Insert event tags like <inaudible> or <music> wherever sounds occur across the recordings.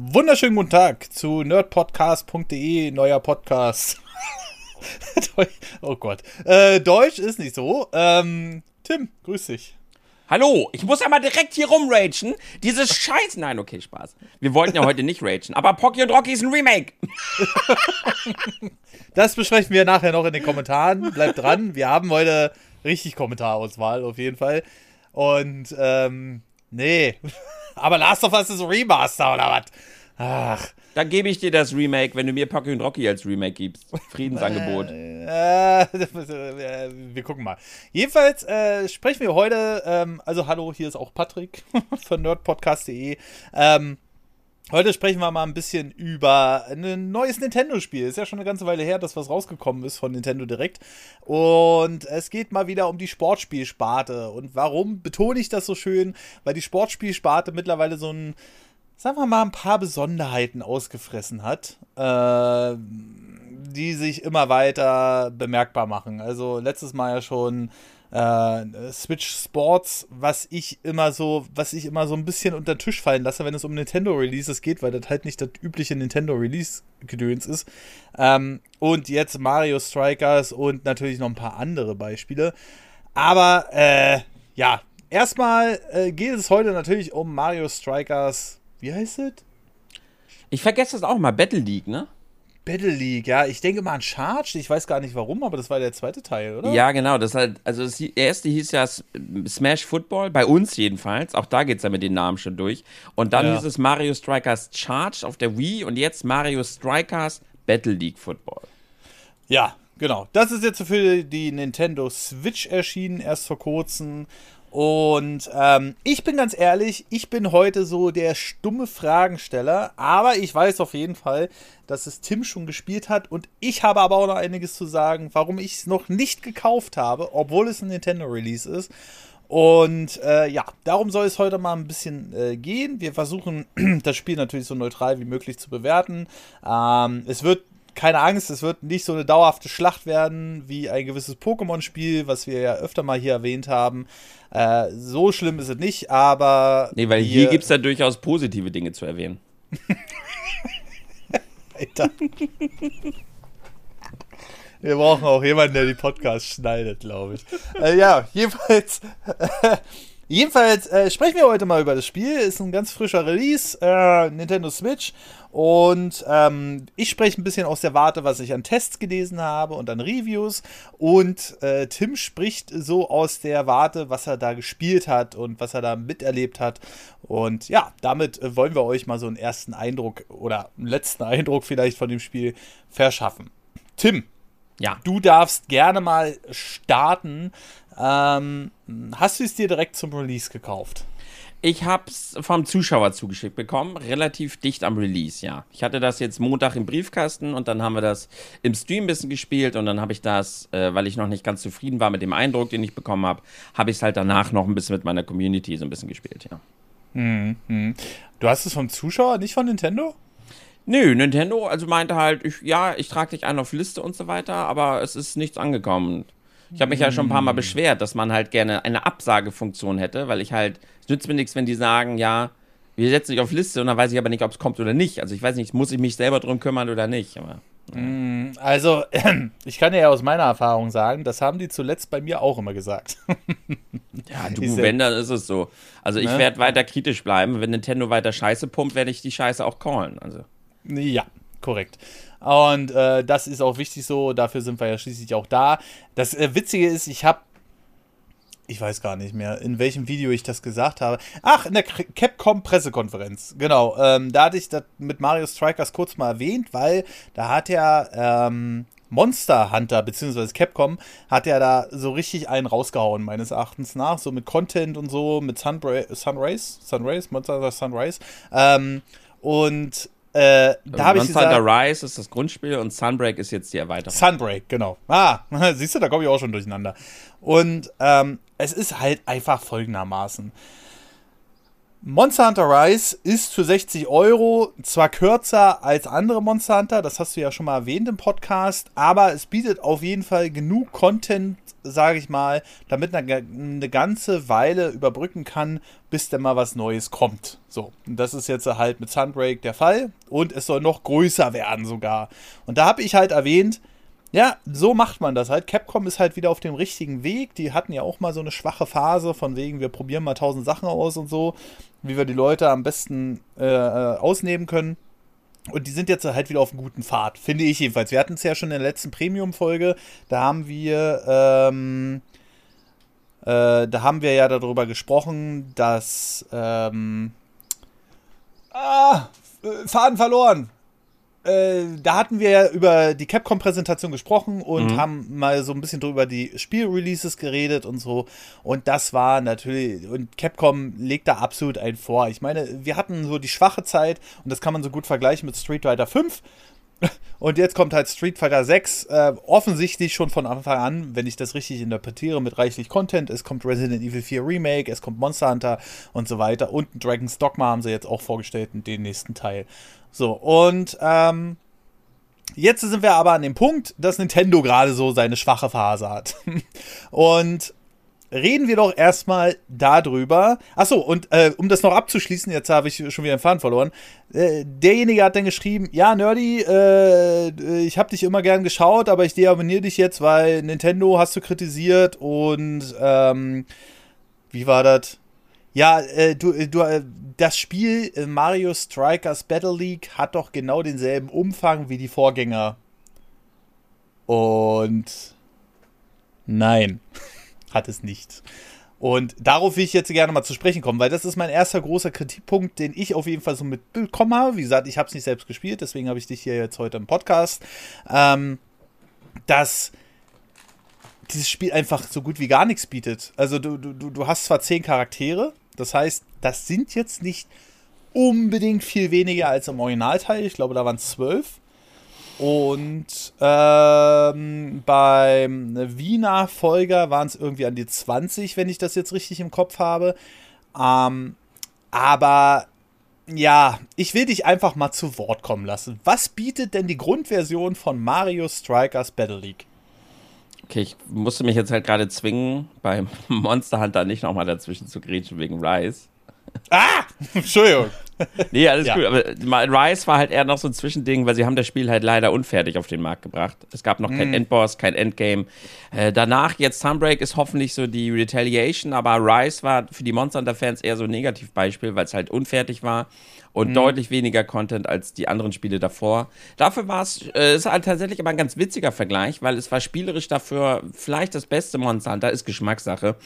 Wunderschönen guten Tag zu nerdpodcast.de, neuer Podcast. <laughs> oh Gott. Äh, Deutsch ist nicht so. Ähm, Tim, grüß dich. Hallo, ich muss ja mal direkt hier rumragen. Dieses Scheiß. Nein, okay, Spaß. Wir wollten ja heute nicht ragen, aber Pocky und Rocky ist ein Remake. <laughs> das besprechen wir nachher noch in den Kommentaren. Bleibt dran. Wir haben heute richtig Kommentarauswahl auf jeden Fall. Und, ähm, nee. Aber Last of Us ist Remaster oder was? Ach. Dann gebe ich dir das Remake, wenn du mir Pocky und Rocky als Remake gibst. Friedensangebot. Äh, <laughs> äh, wir gucken mal. Jedenfalls äh, sprechen wir heute, ähm, also hallo, hier ist auch Patrick <laughs> von nerdpodcast.de. Ähm, Heute sprechen wir mal ein bisschen über ein neues Nintendo-Spiel. Ist ja schon eine ganze Weile her, dass was rausgekommen ist von Nintendo Direct. Und es geht mal wieder um die Sportspielsparte. Und warum betone ich das so schön? Weil die Sportspielsparte mittlerweile so ein, sagen wir mal, ein paar Besonderheiten ausgefressen hat, äh, die sich immer weiter bemerkbar machen. Also letztes Mal ja schon äh, Switch Sports, was ich immer so, was ich immer so ein bisschen unter den Tisch fallen lasse, wenn es um Nintendo Releases geht, weil das halt nicht das übliche Nintendo Release Gedöns ist. Ähm, und jetzt Mario Strikers und natürlich noch ein paar andere Beispiele. Aber äh, ja, erstmal äh, geht es heute natürlich um Mario Strikers. Wie heißt es? Ich vergesse das auch mal, Battle League, ne? Battle League, ja. Ich denke mal an Charged. Ich weiß gar nicht warum, aber das war der zweite Teil, oder? Ja, genau. Das halt, also das erste hieß ja Smash Football, bei uns jedenfalls. Auch da geht es ja mit den Namen schon durch. Und dann ja. hieß es Mario Strikers Charged auf der Wii und jetzt Mario Strikers Battle League Football. Ja, genau. Das ist jetzt für die Nintendo Switch erschienen, erst vor kurzem. Und ähm, ich bin ganz ehrlich, ich bin heute so der stumme Fragensteller, aber ich weiß auf jeden Fall, dass es Tim schon gespielt hat und ich habe aber auch noch einiges zu sagen, warum ich es noch nicht gekauft habe, obwohl es ein Nintendo Release ist. Und äh, ja, darum soll es heute mal ein bisschen äh, gehen. Wir versuchen <clears throat> das Spiel natürlich so neutral wie möglich zu bewerten. Ähm, es wird keine Angst, es wird nicht so eine dauerhafte Schlacht werden wie ein gewisses Pokémon-Spiel, was wir ja öfter mal hier erwähnt haben. Äh, so schlimm ist es nicht, aber. Nee, weil hier, hier gibt es ja durchaus positive Dinge zu erwähnen. <laughs> Alter. Wir brauchen auch jemanden, der die Podcasts schneidet, glaube ich. Äh, ja, jedenfalls. <laughs> Jedenfalls äh, sprechen wir heute mal über das Spiel. Ist ein ganz frischer Release, äh, Nintendo Switch. Und ähm, ich spreche ein bisschen aus der Warte, was ich an Tests gelesen habe und an Reviews. Und äh, Tim spricht so aus der Warte, was er da gespielt hat und was er da miterlebt hat. Und ja, damit äh, wollen wir euch mal so einen ersten Eindruck oder einen letzten Eindruck vielleicht von dem Spiel verschaffen. Tim, ja. Du darfst gerne mal starten. Ähm, hast du es dir direkt zum Release gekauft? Ich habe es vom Zuschauer zugeschickt bekommen, relativ dicht am Release, ja. Ich hatte das jetzt Montag im Briefkasten und dann haben wir das im Stream ein bisschen gespielt und dann habe ich das, äh, weil ich noch nicht ganz zufrieden war mit dem Eindruck, den ich bekommen habe, habe ich es halt danach noch ein bisschen mit meiner Community so ein bisschen gespielt, ja. Mhm. Du hast es vom Zuschauer, nicht von Nintendo? Nö, Nintendo, also meinte halt, ich, ja, ich trage dich ein auf Liste und so weiter, aber es ist nichts angekommen. Ich habe mich ja schon ein paar Mal hm. beschwert, dass man halt gerne eine Absagefunktion hätte, weil ich halt, es nützt mir nichts, wenn die sagen, ja, wir setzen dich auf Liste und dann weiß ich aber nicht, ob es kommt oder nicht. Also ich weiß nicht, muss ich mich selber drum kümmern oder nicht. Aber, ja. Hm, also, <clears throat> ich kann ja aus meiner Erfahrung sagen, das haben die zuletzt bei mir auch immer gesagt. <laughs> ja, du, wenn, dann ist es so. Also ich ne? werde weiter kritisch bleiben. Wenn Nintendo weiter Scheiße pumpt, werde ich die Scheiße auch callen. Also. Ja, korrekt. Und äh, das ist auch wichtig so, dafür sind wir ja schließlich auch da. Das äh, Witzige ist, ich habe, ich weiß gar nicht mehr, in welchem Video ich das gesagt habe. Ach, in der Capcom-Pressekonferenz, genau. Ähm, da hatte ich das mit Mario Strikers kurz mal erwähnt, weil da hat ja ähm, Monster Hunter, beziehungsweise Capcom, hat ja da so richtig einen rausgehauen, meines Erachtens nach. So mit Content und so, mit Sunbra Sunrays, Sunrays, Monster Sunrise. Ähm, und äh, da habe ich gesagt, Hunter Rise ist das Grundspiel und Sunbreak ist jetzt die Erweiterung. Sunbreak, genau. Ah, <laughs> siehst du, da komme ich auch schon durcheinander. Und ähm, es ist halt einfach folgendermaßen. Monster Hunter Rise ist für 60 Euro zwar kürzer als andere Monster Hunter, das hast du ja schon mal erwähnt im Podcast, aber es bietet auf jeden Fall genug Content, sage ich mal, damit man eine ganze Weile überbrücken kann, bis denn mal was Neues kommt. So, und das ist jetzt halt mit Sunbreak der Fall und es soll noch größer werden sogar. Und da habe ich halt erwähnt, ja, so macht man das halt. Capcom ist halt wieder auf dem richtigen Weg. Die hatten ja auch mal so eine schwache Phase von wegen, wir probieren mal tausend Sachen aus und so, wie wir die Leute am besten äh, äh, ausnehmen können. Und die sind jetzt halt wieder auf einem guten Pfad, finde ich jedenfalls. Wir hatten es ja schon in der letzten Premium-Folge, da haben wir, ähm, äh, da haben wir ja darüber gesprochen, dass, ähm, ah, Faden verloren. Äh, da hatten wir ja über die Capcom-Präsentation gesprochen und mhm. haben mal so ein bisschen drüber die Spielreleases geredet und so. Und das war natürlich, und Capcom legt da absolut ein vor. Ich meine, wir hatten so die schwache Zeit und das kann man so gut vergleichen mit Street Fighter 5. Und jetzt kommt halt Street Fighter 6, äh, offensichtlich schon von Anfang an, wenn ich das richtig interpretiere, mit reichlich Content. Es kommt Resident Evil 4 Remake, es kommt Monster Hunter und so weiter. Und Dragon's Dogma haben sie jetzt auch vorgestellt in den nächsten Teil. So, und ähm, jetzt sind wir aber an dem Punkt, dass Nintendo gerade so seine schwache Phase hat. <laughs> und reden wir doch erstmal darüber. Achso, und äh, um das noch abzuschließen, jetzt habe ich schon wieder den Faden verloren. Äh, derjenige hat dann geschrieben: Ja, Nerdy, äh, ich habe dich immer gern geschaut, aber ich deabonniere dich jetzt, weil Nintendo hast du kritisiert und ähm, wie war das? Ja, äh, du, äh, du, äh, das Spiel äh, Mario Strikers Battle League hat doch genau denselben Umfang wie die Vorgänger. Und nein, <laughs> hat es nicht. Und darauf will ich jetzt gerne mal zu sprechen kommen, weil das ist mein erster großer Kritikpunkt, den ich auf jeden Fall so mitbekommen habe. Wie gesagt, ich habe es nicht selbst gespielt, deswegen habe ich dich hier jetzt heute im Podcast. Ähm, dass dieses Spiel einfach so gut wie gar nichts bietet. Also du, du, du hast zwar zehn Charaktere, das heißt, das sind jetzt nicht unbedingt viel weniger als im Originalteil. Ich glaube, da waren es zwölf. Und ähm, beim Wiener Folger waren es irgendwie an die 20, wenn ich das jetzt richtig im Kopf habe. Ähm, aber ja, ich will dich einfach mal zu Wort kommen lassen. Was bietet denn die Grundversion von Mario Strikers Battle League? Okay, ich musste mich jetzt halt gerade zwingen, beim <laughs> Monster Hunter nicht nochmal dazwischen zu grätschen wegen Rise. Ah! <laughs> Entschuldigung. nee, alles ja. gut. Aber Rise war halt eher noch so ein Zwischending, weil sie haben das Spiel halt leider unfertig auf den Markt gebracht. Es gab noch mm. kein Endboss, kein Endgame. Äh, danach jetzt Sunbreak ist hoffentlich so die Retaliation, aber Rise war für die Monster Hunter-Fans eher so ein Negativbeispiel, weil es halt unfertig war und mhm. deutlich weniger Content als die anderen Spiele davor. Dafür war es, äh, ist halt tatsächlich aber ein ganz witziger Vergleich, weil es war spielerisch dafür vielleicht das beste Monster Hunter, ist Geschmackssache.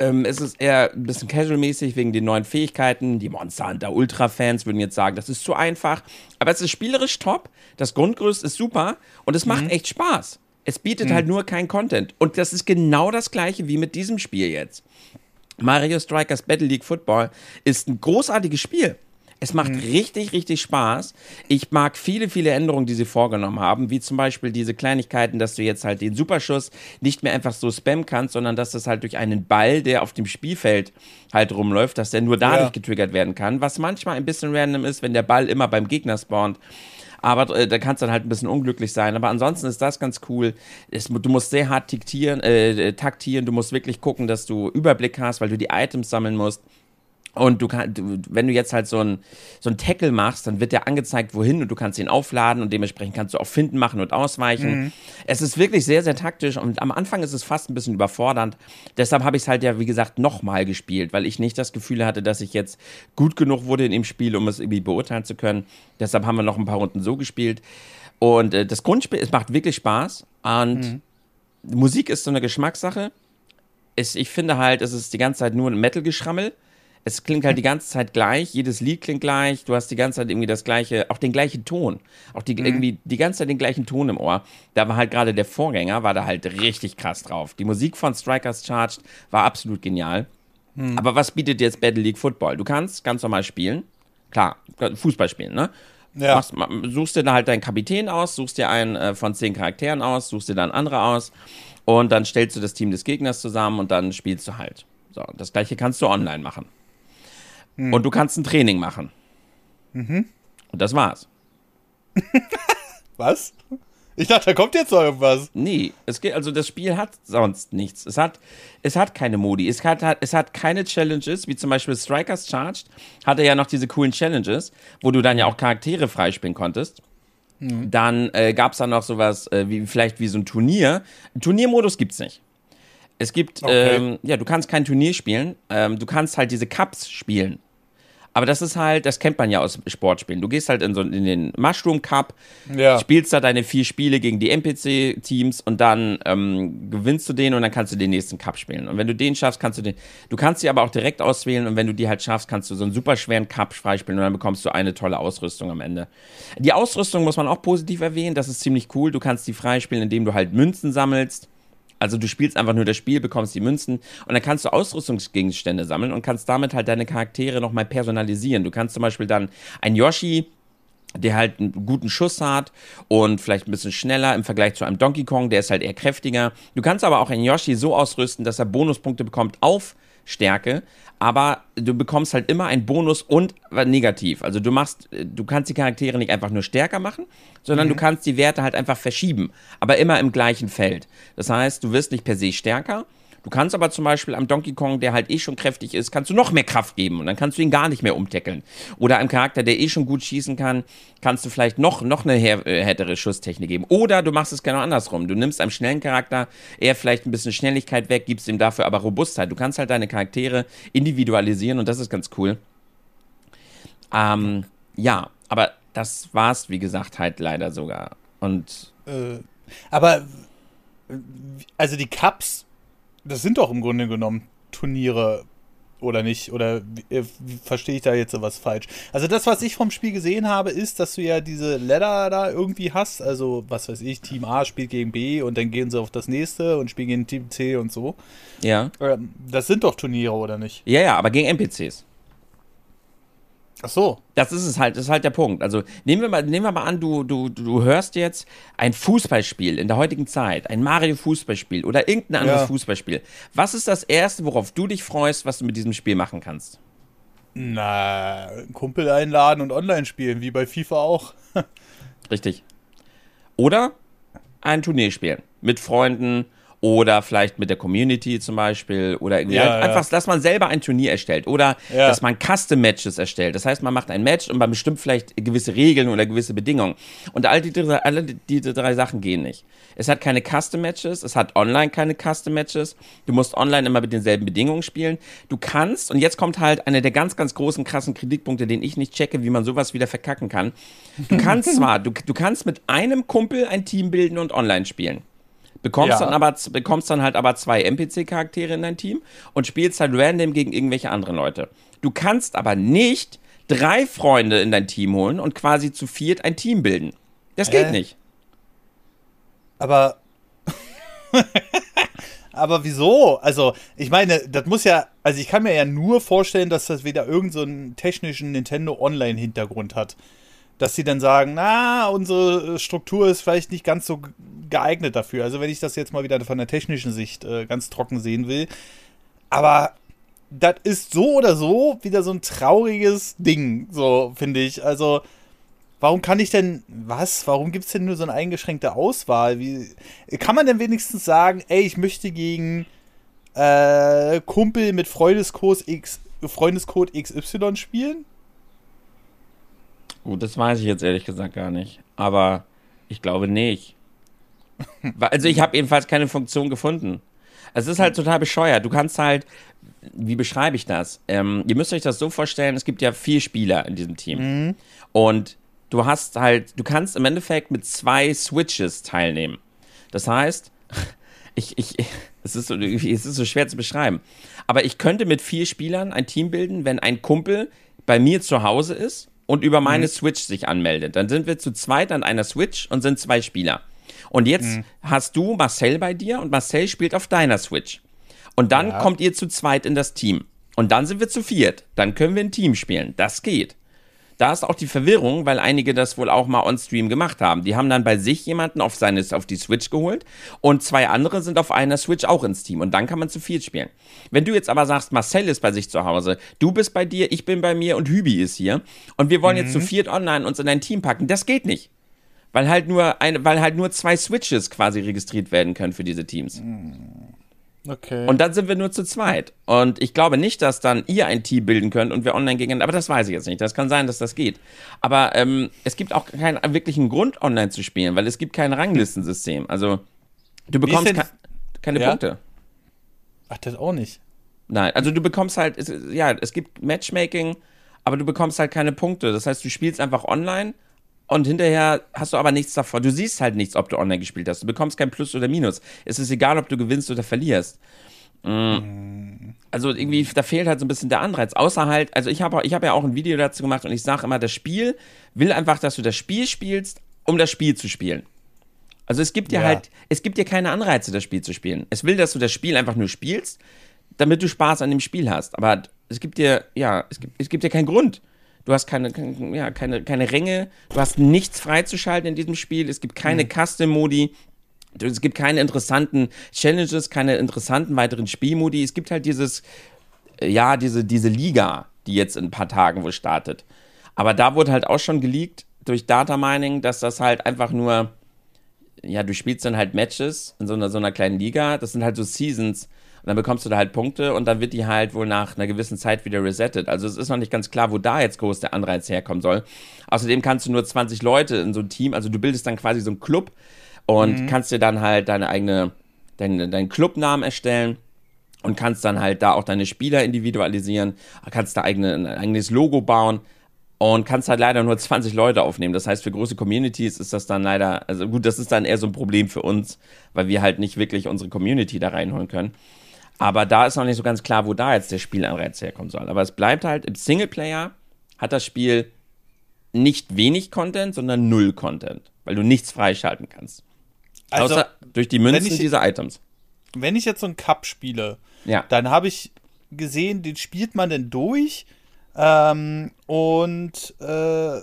Ähm, es ist eher ein bisschen casual-mäßig wegen den neuen Fähigkeiten. Die Monster Hunter Ultra-Fans würden jetzt sagen, das ist zu einfach. Aber es ist spielerisch top, das Grundgerüst ist super und es macht mhm. echt Spaß. Es bietet mhm. halt nur kein Content. Und das ist genau das gleiche wie mit diesem Spiel jetzt. Mario Strikers Battle League Football ist ein großartiges Spiel. Es macht mhm. richtig, richtig Spaß. Ich mag viele, viele Änderungen, die sie vorgenommen haben, wie zum Beispiel diese Kleinigkeiten, dass du jetzt halt den Superschuss nicht mehr einfach so spammen kannst, sondern dass das halt durch einen Ball, der auf dem Spielfeld halt rumläuft, dass der nur dadurch ja. getriggert werden kann, was manchmal ein bisschen random ist, wenn der Ball immer beim Gegner spawnt. Aber äh, da kannst du dann halt ein bisschen unglücklich sein. Aber ansonsten ist das ganz cool. Es, du musst sehr hart taktieren, äh, taktieren. Du musst wirklich gucken, dass du Überblick hast, weil du die Items sammeln musst. Und du kannst, wenn du jetzt halt so ein, so ein Tackle machst, dann wird der angezeigt, wohin und du kannst ihn aufladen und dementsprechend kannst du auch finden, machen und ausweichen. Mhm. Es ist wirklich sehr, sehr taktisch und am Anfang ist es fast ein bisschen überfordernd. Deshalb habe ich es halt ja, wie gesagt, nochmal gespielt, weil ich nicht das Gefühl hatte, dass ich jetzt gut genug wurde in dem Spiel, um es irgendwie beurteilen zu können. Deshalb haben wir noch ein paar Runden so gespielt. Und äh, das Grundspiel, es macht wirklich Spaß und mhm. Musik ist so eine Geschmackssache. Es, ich finde halt, es ist die ganze Zeit nur ein Metal-Geschrammel es klingt halt die ganze Zeit gleich, jedes Lied klingt gleich, du hast die ganze Zeit irgendwie das gleiche, auch den gleichen Ton, auch die, mhm. irgendwie die ganze Zeit den gleichen Ton im Ohr. Da war halt gerade der Vorgänger, war da halt richtig krass drauf. Die Musik von Strikers Charged war absolut genial. Mhm. Aber was bietet jetzt Battle League Football? Du kannst ganz normal spielen, klar, Fußball spielen, ne? Ja. Machst, suchst dir da halt deinen Kapitän aus, suchst dir einen äh, von zehn Charakteren aus, suchst dir dann andere aus und dann stellst du das Team des Gegners zusammen und dann spielst du halt. So, das gleiche kannst du online machen. Mhm. Und du kannst ein Training machen. Mhm. Und das war's. <laughs> Was? Ich dachte, da kommt jetzt noch irgendwas. Nee, es geht, also das Spiel hat sonst nichts. Es hat, es hat keine Modi. Es hat, es hat keine Challenges, wie zum Beispiel Strikers Charged. Hatte ja noch diese coolen Challenges, wo du dann ja auch Charaktere freispielen konntest. Mhm. Dann äh, gab es dann noch sowas äh, wie vielleicht wie so ein Turnier. Turniermodus gibt's nicht. Es gibt, okay. ähm, ja, du kannst kein Turnier spielen. Ähm, du kannst halt diese Cups spielen. Aber das ist halt, das kennt man ja aus Sportspielen. Du gehst halt in so in den Mushroom Cup, ja. spielst da deine vier Spiele gegen die NPC-Teams und dann ähm, gewinnst du den und dann kannst du den nächsten Cup spielen. Und wenn du den schaffst, kannst du den. Du kannst sie aber auch direkt auswählen und wenn du die halt schaffst, kannst du so einen super schweren Cup freispielen und dann bekommst du eine tolle Ausrüstung am Ende. Die Ausrüstung muss man auch positiv erwähnen, das ist ziemlich cool. Du kannst die freispielen, indem du halt Münzen sammelst also du spielst einfach nur das Spiel, bekommst die Münzen und dann kannst du Ausrüstungsgegenstände sammeln und kannst damit halt deine Charaktere nochmal personalisieren. Du kannst zum Beispiel dann ein Yoshi der halt einen guten Schuss hat und vielleicht ein bisschen schneller im Vergleich zu einem Donkey Kong, der ist halt eher kräftiger. Du kannst aber auch einen Yoshi so ausrüsten, dass er Bonuspunkte bekommt auf Stärke, aber du bekommst halt immer einen Bonus und negativ. Also du machst, du kannst die Charaktere nicht einfach nur stärker machen, sondern mhm. du kannst die Werte halt einfach verschieben, aber immer im gleichen Feld. Das heißt, du wirst nicht per se stärker, Du kannst aber zum Beispiel am Donkey Kong, der halt eh schon kräftig ist, kannst du noch mehr Kraft geben und dann kannst du ihn gar nicht mehr umtackeln. Oder einem Charakter, der eh schon gut schießen kann, kannst du vielleicht noch, noch eine äh, härtere Schusstechnik geben. Oder du machst es genau andersrum. Du nimmst einem schnellen Charakter eher vielleicht ein bisschen Schnelligkeit weg, gibst ihm dafür aber Robustheit. Du kannst halt deine Charaktere individualisieren und das ist ganz cool. Ähm, ja, aber das war's, wie gesagt, halt leider sogar. Und. Äh, aber, also die Cups das sind doch im Grunde genommen Turniere oder nicht? Oder wie, verstehe ich da jetzt was falsch? Also das, was ich vom Spiel gesehen habe, ist, dass du ja diese Ladder da irgendwie hast. Also, was weiß ich, Team A spielt gegen B und dann gehen sie auf das nächste und spielen gegen Team C und so. Ja. Ähm, das sind doch Turniere, oder nicht? Ja, ja, aber gegen NPCs. Ach so. Das ist es halt, das ist halt der Punkt. Also nehmen wir mal, nehmen wir mal an, du, du, du hörst jetzt ein Fußballspiel in der heutigen Zeit, ein Mario-Fußballspiel oder irgendein anderes ja. Fußballspiel. Was ist das Erste, worauf du dich freust, was du mit diesem Spiel machen kannst? Na, Kumpel einladen und online spielen, wie bei FIFA auch. <laughs> Richtig. Oder ein Turnier spielen. Mit Freunden, oder vielleicht mit der Community zum Beispiel oder irgendwie ja, einfach, ja. dass man selber ein Turnier erstellt oder ja. dass man Custom Matches erstellt. Das heißt, man macht ein Match und man bestimmt vielleicht gewisse Regeln oder gewisse Bedingungen. Und all die, alle diese drei Sachen gehen nicht. Es hat keine Custom Matches, es hat online keine Custom Matches. Du musst online immer mit denselben Bedingungen spielen. Du kannst, und jetzt kommt halt einer der ganz, ganz großen, krassen Kritikpunkte, den ich nicht checke, wie man sowas wieder verkacken kann. Du kannst <laughs> zwar, du, du kannst mit einem Kumpel ein Team bilden und online spielen. Bekommst, ja. dann aber, bekommst dann halt aber zwei NPC-Charaktere in dein Team und spielst halt random gegen irgendwelche anderen Leute. Du kannst aber nicht drei Freunde in dein Team holen und quasi zu viert ein Team bilden. Das geht äh, nicht. Aber. <laughs> aber wieso? Also, ich meine, das muss ja. Also, ich kann mir ja nur vorstellen, dass das wieder irgendeinen so technischen Nintendo Online-Hintergrund hat dass sie dann sagen, na, unsere Struktur ist vielleicht nicht ganz so geeignet dafür. Also wenn ich das jetzt mal wieder von der technischen Sicht äh, ganz trocken sehen will. Aber das ist so oder so wieder so ein trauriges Ding, so finde ich. Also warum kann ich denn, was, warum gibt es denn nur so eine eingeschränkte Auswahl? Wie, kann man denn wenigstens sagen, ey, ich möchte gegen äh, Kumpel mit Freundescode, X, Freundescode XY spielen? Gut, das weiß ich jetzt ehrlich gesagt gar nicht. Aber ich glaube nicht. <laughs> also ich habe jedenfalls keine Funktion gefunden. Es ist halt total bescheuert. Du kannst halt, wie beschreibe ich das? Ähm, ihr müsst euch das so vorstellen, es gibt ja vier Spieler in diesem Team. Mhm. Und du hast halt, du kannst im Endeffekt mit zwei Switches teilnehmen. Das heißt, <laughs> ich, ich, <laughs> es ist, so, es ist so schwer zu beschreiben. Aber ich könnte mit vier Spielern ein Team bilden, wenn ein Kumpel bei mir zu Hause ist und über meine mhm. Switch sich anmeldet. Dann sind wir zu zweit an einer Switch und sind zwei Spieler. Und jetzt mhm. hast du Marcel bei dir und Marcel spielt auf deiner Switch. Und dann ja. kommt ihr zu zweit in das Team. Und dann sind wir zu viert. Dann können wir ein Team spielen. Das geht. Da ist auch die Verwirrung, weil einige das wohl auch mal on-stream gemacht haben. Die haben dann bei sich jemanden auf, seine, auf die Switch geholt und zwei andere sind auf einer Switch auch ins Team und dann kann man zu viel spielen. Wenn du jetzt aber sagst, Marcel ist bei sich zu Hause, du bist bei dir, ich bin bei mir und Hübi ist hier und wir wollen mhm. jetzt zu viert online uns in ein Team packen, das geht nicht. Weil halt nur eine, weil halt nur zwei Switches quasi registriert werden können für diese Teams. Mhm. Okay. Und dann sind wir nur zu zweit. Und ich glaube nicht, dass dann ihr ein Team bilden könnt und wir online gegen. Aber das weiß ich jetzt nicht. Das kann sein, dass das geht. Aber ähm, es gibt auch keinen wirklichen Grund, online zu spielen, weil es gibt kein Ranglistensystem. Also du bekommst ke keine ja? Punkte. Ach, das auch nicht. Nein, also du bekommst halt, es, ja, es gibt Matchmaking, aber du bekommst halt keine Punkte. Das heißt, du spielst einfach online und hinterher hast du aber nichts davon. Du siehst halt nichts, ob du online gespielt hast. Du bekommst kein Plus oder Minus. Es ist egal, ob du gewinnst oder verlierst. Mhm. Also irgendwie, da fehlt halt so ein bisschen der Anreiz. Außer halt, also ich habe ich hab ja auch ein Video dazu gemacht und ich sage immer, das Spiel will einfach, dass du das Spiel spielst, um das Spiel zu spielen. Also es gibt dir ja. halt, es gibt dir keine Anreize, das Spiel zu spielen. Es will, dass du das Spiel einfach nur spielst, damit du Spaß an dem Spiel hast. Aber es gibt dir, ja, es gibt, es gibt dir keinen Grund. Du hast keine, ja, keine, keine Ränge, du hast nichts freizuschalten in diesem Spiel, es gibt keine mhm. Custom-Modi, es gibt keine interessanten Challenges, keine interessanten weiteren Spielmodi. Es gibt halt dieses, äh, ja, diese, diese Liga, die jetzt in ein paar Tagen wohl startet. Aber da wurde halt auch schon geleakt durch Data Mining, dass das halt einfach nur, ja, du spielst dann halt Matches in so einer, so einer kleinen Liga. Das sind halt so Seasons dann bekommst du da halt Punkte und dann wird die halt wohl nach einer gewissen Zeit wieder resettet. Also es ist noch nicht ganz klar, wo da jetzt groß der Anreiz herkommen soll. Außerdem kannst du nur 20 Leute in so ein Team, also du bildest dann quasi so einen Club und mhm. kannst dir dann halt deine eigene, deinen, deinen Clubnamen erstellen und kannst dann halt da auch deine Spieler individualisieren, kannst da eigene, ein eigenes Logo bauen und kannst halt leider nur 20 Leute aufnehmen. Das heißt, für große Communities ist das dann leider, also gut, das ist dann eher so ein Problem für uns, weil wir halt nicht wirklich unsere Community da reinholen können. Aber da ist noch nicht so ganz klar, wo da jetzt der Spielanreiz herkommen soll. Aber es bleibt halt, im Singleplayer hat das Spiel nicht wenig Content, sondern null Content, weil du nichts freischalten kannst. Also, Außer durch die Münzen ich, dieser Items. Wenn ich jetzt so einen Cup spiele, ja. dann habe ich gesehen, den spielt man denn durch. Ähm, und äh,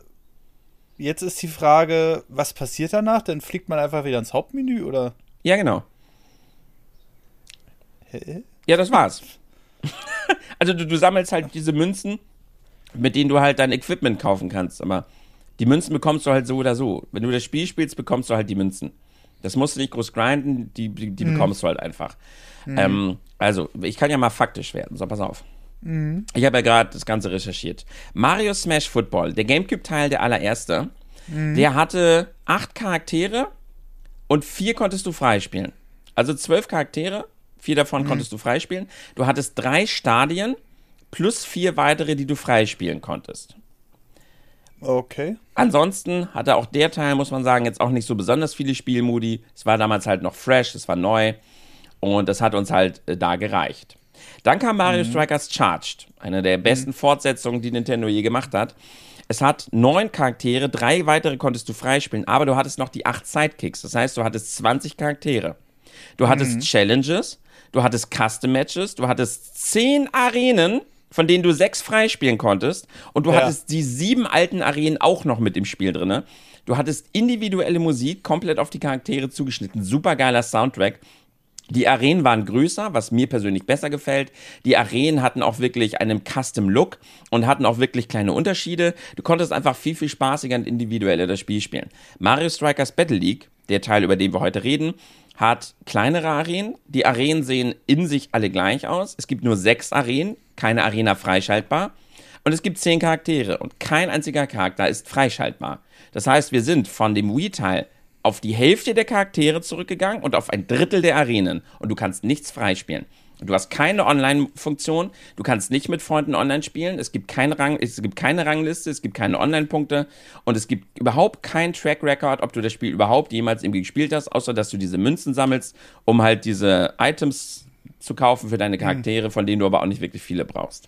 jetzt ist die Frage, was passiert danach? Dann fliegt man einfach wieder ins Hauptmenü oder? Ja, genau. Ja, das war's. <laughs> also du, du sammelst halt diese Münzen, mit denen du halt dein Equipment kaufen kannst. Aber die Münzen bekommst du halt so oder so. Wenn du das Spiel spielst, bekommst du halt die Münzen. Das musst du nicht groß grinden, die, die, die mhm. bekommst du halt einfach. Mhm. Ähm, also, ich kann ja mal faktisch werden, so pass auf. Mhm. Ich habe ja gerade das Ganze recherchiert. Mario Smash Football, der Gamecube-Teil, der allererste, mhm. der hatte acht Charaktere und vier konntest du freispielen. Also zwölf Charaktere Vier davon mhm. konntest du freispielen. Du hattest drei Stadien plus vier weitere, die du freispielen konntest. Okay. Ansonsten hatte auch der Teil, muss man sagen, jetzt auch nicht so besonders viele Spielmodi. Es war damals halt noch fresh, es war neu und das hat uns halt äh, da gereicht. Dann kam Mario mhm. Strikers Charged, eine der besten mhm. Fortsetzungen, die Nintendo je gemacht hat. Es hat neun Charaktere, drei weitere konntest du freispielen, aber du hattest noch die acht Sidekicks. Das heißt, du hattest 20 Charaktere. Du hattest mhm. Challenges, du hattest Custom Matches, du hattest zehn Arenen, von denen du sechs freispielen konntest. Und du ja. hattest die sieben alten Arenen auch noch mit im Spiel drin. Du hattest individuelle Musik, komplett auf die Charaktere zugeschnitten. Supergeiler Soundtrack. Die Arenen waren größer, was mir persönlich besser gefällt. Die Arenen hatten auch wirklich einen Custom Look und hatten auch wirklich kleine Unterschiede. Du konntest einfach viel, viel spaßiger und individueller das Spiel spielen. Mario Strikers Battle League, der Teil, über den wir heute reden, hat kleinere Arenen. Die Arenen sehen in sich alle gleich aus. Es gibt nur sechs Arenen, keine Arena freischaltbar. Und es gibt zehn Charaktere und kein einziger Charakter ist freischaltbar. Das heißt, wir sind von dem Wii-Teil auf die Hälfte der Charaktere zurückgegangen und auf ein Drittel der Arenen. Und du kannst nichts freispielen. Du hast keine Online-Funktion, du kannst nicht mit Freunden online spielen, es gibt, kein Rang, es gibt keine Rangliste, es gibt keine Online-Punkte und es gibt überhaupt kein Track-Record, ob du das Spiel überhaupt jemals irgendwie gespielt hast, außer dass du diese Münzen sammelst, um halt diese Items zu kaufen für deine Charaktere, mhm. von denen du aber auch nicht wirklich viele brauchst.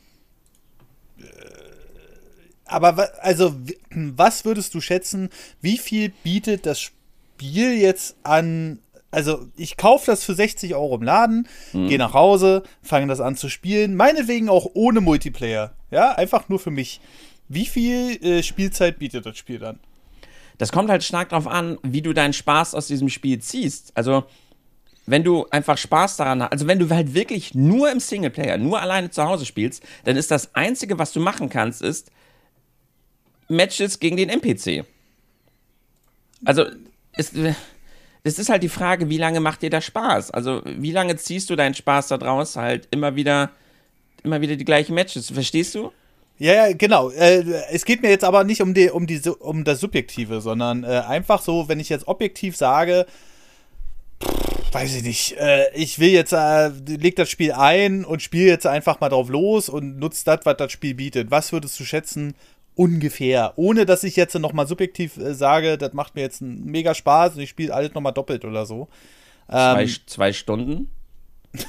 Aber also, was würdest du schätzen, wie viel bietet das Spiel jetzt an also ich kaufe das für 60 Euro im Laden, mhm. gehe nach Hause, fange das an zu spielen, meinetwegen auch ohne Multiplayer. Ja, einfach nur für mich. Wie viel äh, Spielzeit bietet das Spiel dann? Das kommt halt stark darauf an, wie du deinen Spaß aus diesem Spiel ziehst. Also, wenn du einfach Spaß daran hast, also wenn du halt wirklich nur im Singleplayer, nur alleine zu Hause spielst, dann ist das Einzige, was du machen kannst, ist Matches gegen den NPC. Also, es, es ist halt die Frage, wie lange macht dir das Spaß? Also, wie lange ziehst du deinen Spaß da draus, halt immer wieder, immer wieder die gleichen Matches? Verstehst du? Ja, ja, genau. Äh, es geht mir jetzt aber nicht um, die, um, die, um das Subjektive, sondern äh, einfach so, wenn ich jetzt objektiv sage, pff, weiß ich nicht, äh, ich will jetzt, äh, leg das Spiel ein und spiele jetzt einfach mal drauf los und nutze das, was das Spiel bietet. Was würdest du schätzen? Ungefähr. Ohne, dass ich jetzt nochmal subjektiv äh, sage, das macht mir jetzt mega Spaß und ich spiele alles nochmal doppelt oder so. Ähm, zwei, zwei Stunden? <laughs>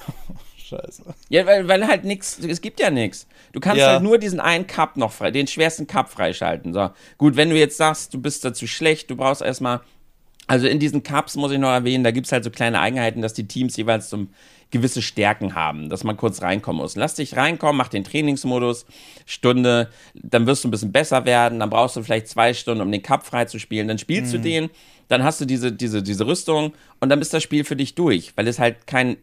Scheiße. Ja, weil, weil halt nichts, es gibt ja nichts. Du kannst ja. halt nur diesen einen Cup noch frei, den schwersten Cup freischalten. So, gut, wenn du jetzt sagst, du bist dazu schlecht, du brauchst erstmal, also in diesen Cups muss ich noch erwähnen, da gibt es halt so kleine Eigenheiten, dass die Teams jeweils so gewisse Stärken haben, dass man kurz reinkommen muss. Lass dich reinkommen, mach den Trainingsmodus, Stunde, dann wirst du ein bisschen besser werden, dann brauchst du vielleicht zwei Stunden, um den Cup freizuspielen, dann spielst mhm. du den, dann hast du diese, diese, diese Rüstung und dann ist das Spiel für dich durch, weil es halt kein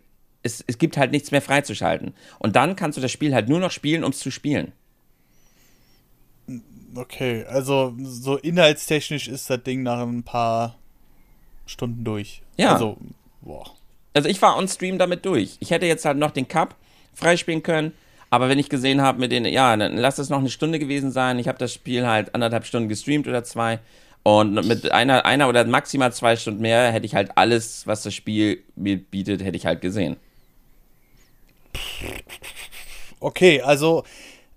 es, es gibt halt nichts mehr freizuschalten. Und dann kannst du das Spiel halt nur noch spielen, um es zu spielen. Okay, also so inhaltstechnisch ist das Ding nach ein paar Stunden durch. Ja. Also, boah. Also ich war on Stream damit durch. Ich hätte jetzt halt noch den Cup freispielen können, aber wenn ich gesehen habe mit den, ja, dann lass es noch eine Stunde gewesen sein. Ich habe das Spiel halt anderthalb Stunden gestreamt oder zwei. Und mit einer, einer oder maximal zwei Stunden mehr hätte ich halt alles, was das Spiel mir bietet, hätte ich halt gesehen. Okay, also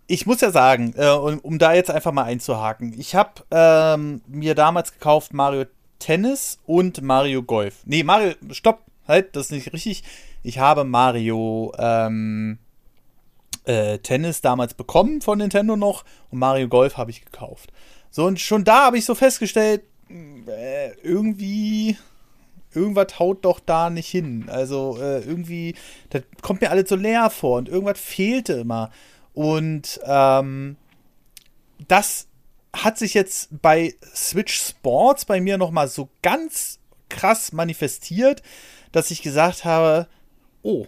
ich muss ja sagen, äh, um, um, da jetzt einfach mal einzuhaken, ich habe ähm, mir damals gekauft Mario Tennis und Mario Golf. Nee, Mario, stopp, halt, das ist nicht richtig. Ich habe Mario ähm, äh, Tennis damals bekommen von Nintendo noch und Mario Golf habe ich gekauft. So, und schon da habe ich so festgestellt, äh, irgendwie irgendwas haut doch da nicht hin. Also äh, irgendwie, das kommt mir alles so leer vor und irgendwas fehlte immer. Und ähm, das hat sich jetzt bei Switch Sports bei mir noch mal so ganz krass manifestiert, dass ich gesagt habe, oh,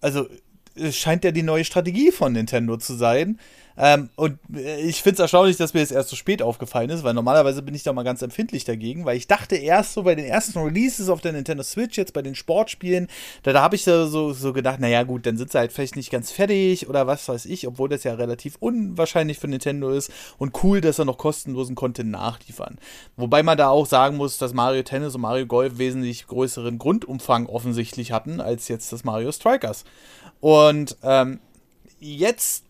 also es scheint ja die neue Strategie von Nintendo zu sein, ähm, und äh, ich finde es erstaunlich, dass mir das erst so spät aufgefallen ist, weil normalerweise bin ich da mal ganz empfindlich dagegen, weil ich dachte erst so bei den ersten Releases auf der Nintendo Switch, jetzt bei den Sportspielen, da, da habe ich so, so, so gedacht, naja gut, dann sind sie halt vielleicht nicht ganz fertig oder was weiß ich, obwohl das ja relativ unwahrscheinlich für Nintendo ist und cool, dass er noch kostenlosen Content nachliefern. Wobei man da auch sagen muss, dass Mario Tennis und Mario Golf wesentlich größeren Grundumfang offensichtlich hatten als jetzt das Mario Strikers. Und ähm, jetzt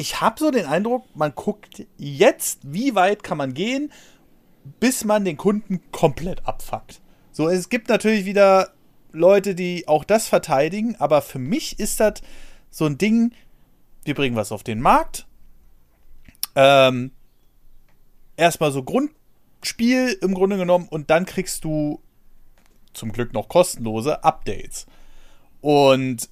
ich habe so den Eindruck, man guckt jetzt, wie weit kann man gehen, bis man den Kunden komplett abfuckt. So, es gibt natürlich wieder Leute, die auch das verteidigen, aber für mich ist das so ein Ding, wir bringen was auf den Markt. Ähm, erstmal so Grundspiel im Grunde genommen und dann kriegst du zum Glück noch kostenlose Updates. Und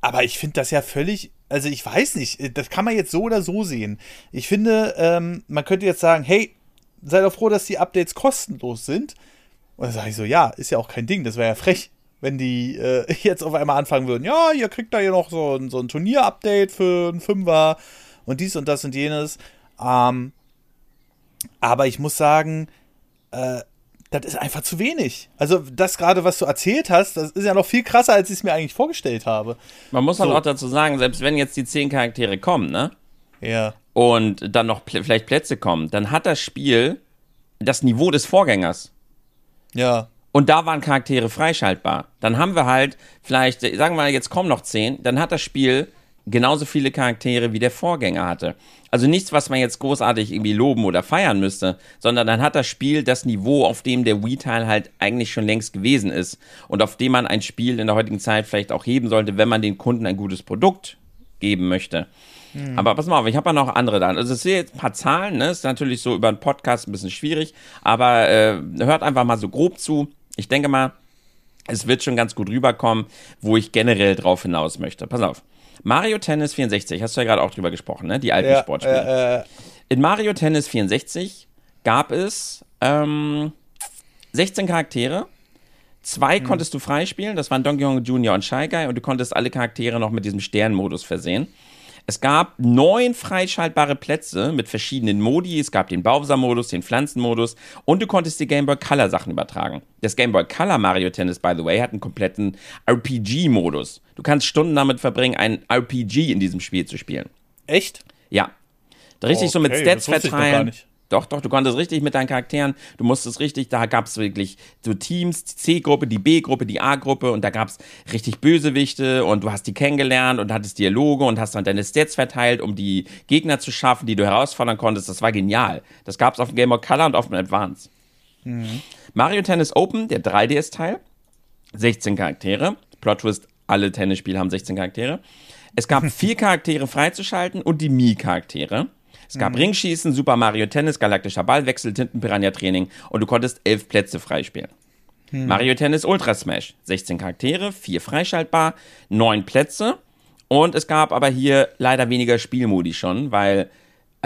aber ich finde das ja völlig also ich weiß nicht, äh, das kann man jetzt so oder so sehen. Ich finde, ähm, man könnte jetzt sagen, hey, sei doch froh, dass die Updates kostenlos sind. Und dann sage ich so, ja, ist ja auch kein Ding, das wäre ja frech, wenn die äh, <laughs> jetzt auf einmal anfangen würden, ja, ihr kriegt da ja noch so, so ein Turnier-Update für einen Fünfer und dies und das und jenes. Ähm, aber ich muss sagen, äh, das ist einfach zu wenig. Also das gerade, was du erzählt hast, das ist ja noch viel krasser, als ich es mir eigentlich vorgestellt habe. Man muss halt so. auch dazu sagen, selbst wenn jetzt die zehn Charaktere kommen, ne? Ja. Und dann noch pl vielleicht Plätze kommen, dann hat das Spiel das Niveau des Vorgängers. Ja. Und da waren Charaktere freischaltbar. Dann haben wir halt vielleicht, sagen wir mal, jetzt kommen noch zehn, dann hat das Spiel genauso viele Charaktere wie der Vorgänger hatte. Also nichts, was man jetzt großartig irgendwie loben oder feiern müsste, sondern dann hat das Spiel das Niveau, auf dem der Wii-Teil halt eigentlich schon längst gewesen ist und auf dem man ein Spiel in der heutigen Zeit vielleicht auch heben sollte, wenn man den Kunden ein gutes Produkt geben möchte. Hm. Aber pass mal auf, ich habe ja noch andere da. Also es sind jetzt ein paar Zahlen, ne? Ist natürlich so über einen Podcast ein bisschen schwierig, aber äh, hört einfach mal so grob zu. Ich denke mal, es wird schon ganz gut rüberkommen, wo ich generell drauf hinaus möchte. Pass auf. Mario Tennis 64, hast du ja gerade auch drüber gesprochen, ne? Die alten ja, Sportspiele. Äh. In Mario Tennis 64 gab es ähm, 16 Charaktere. Zwei hm. konntest du freispielen, das waren Donkey Kong Jr. und Shy Guy, und du konntest alle Charaktere noch mit diesem Sternmodus versehen. Es gab neun freischaltbare Plätze mit verschiedenen Modi. Es gab den Bowser-Modus, den Pflanzenmodus und du konntest die Game Boy Color Sachen übertragen. Das Game Boy Color Mario Tennis, by the way, hat einen kompletten RPG-Modus. Du kannst Stunden damit verbringen, ein RPG in diesem Spiel zu spielen. Echt? Ja. Richtig okay, so mit Stats verteilen. Doch, doch, du konntest richtig mit deinen Charakteren, du musstest richtig, da gab es wirklich so Teams, die C-Gruppe, die B-Gruppe, die A-Gruppe und da gab es richtig Bösewichte und du hast die kennengelernt und hattest Dialoge und hast dann deine Stats verteilt, um die Gegner zu schaffen, die du herausfordern konntest. Das war genial. Das gab es auf dem Game Boy Color und auf dem Advance. Mhm. Mario Tennis Open, der 3DS-Teil, 16 Charaktere. Plot Twist, alle Tennisspiele haben 16 Charaktere. Es gab <laughs> vier Charaktere freizuschalten und die Mii-Charaktere. Es gab mhm. Ringschießen, Super Mario Tennis, galaktischer Ballwechsel, Tintenpiranha-Training und du konntest elf Plätze freispielen. Mhm. Mario Tennis Ultra Smash, 16 Charaktere, 4 freischaltbar, 9 Plätze. Und es gab aber hier leider weniger Spielmodi schon, weil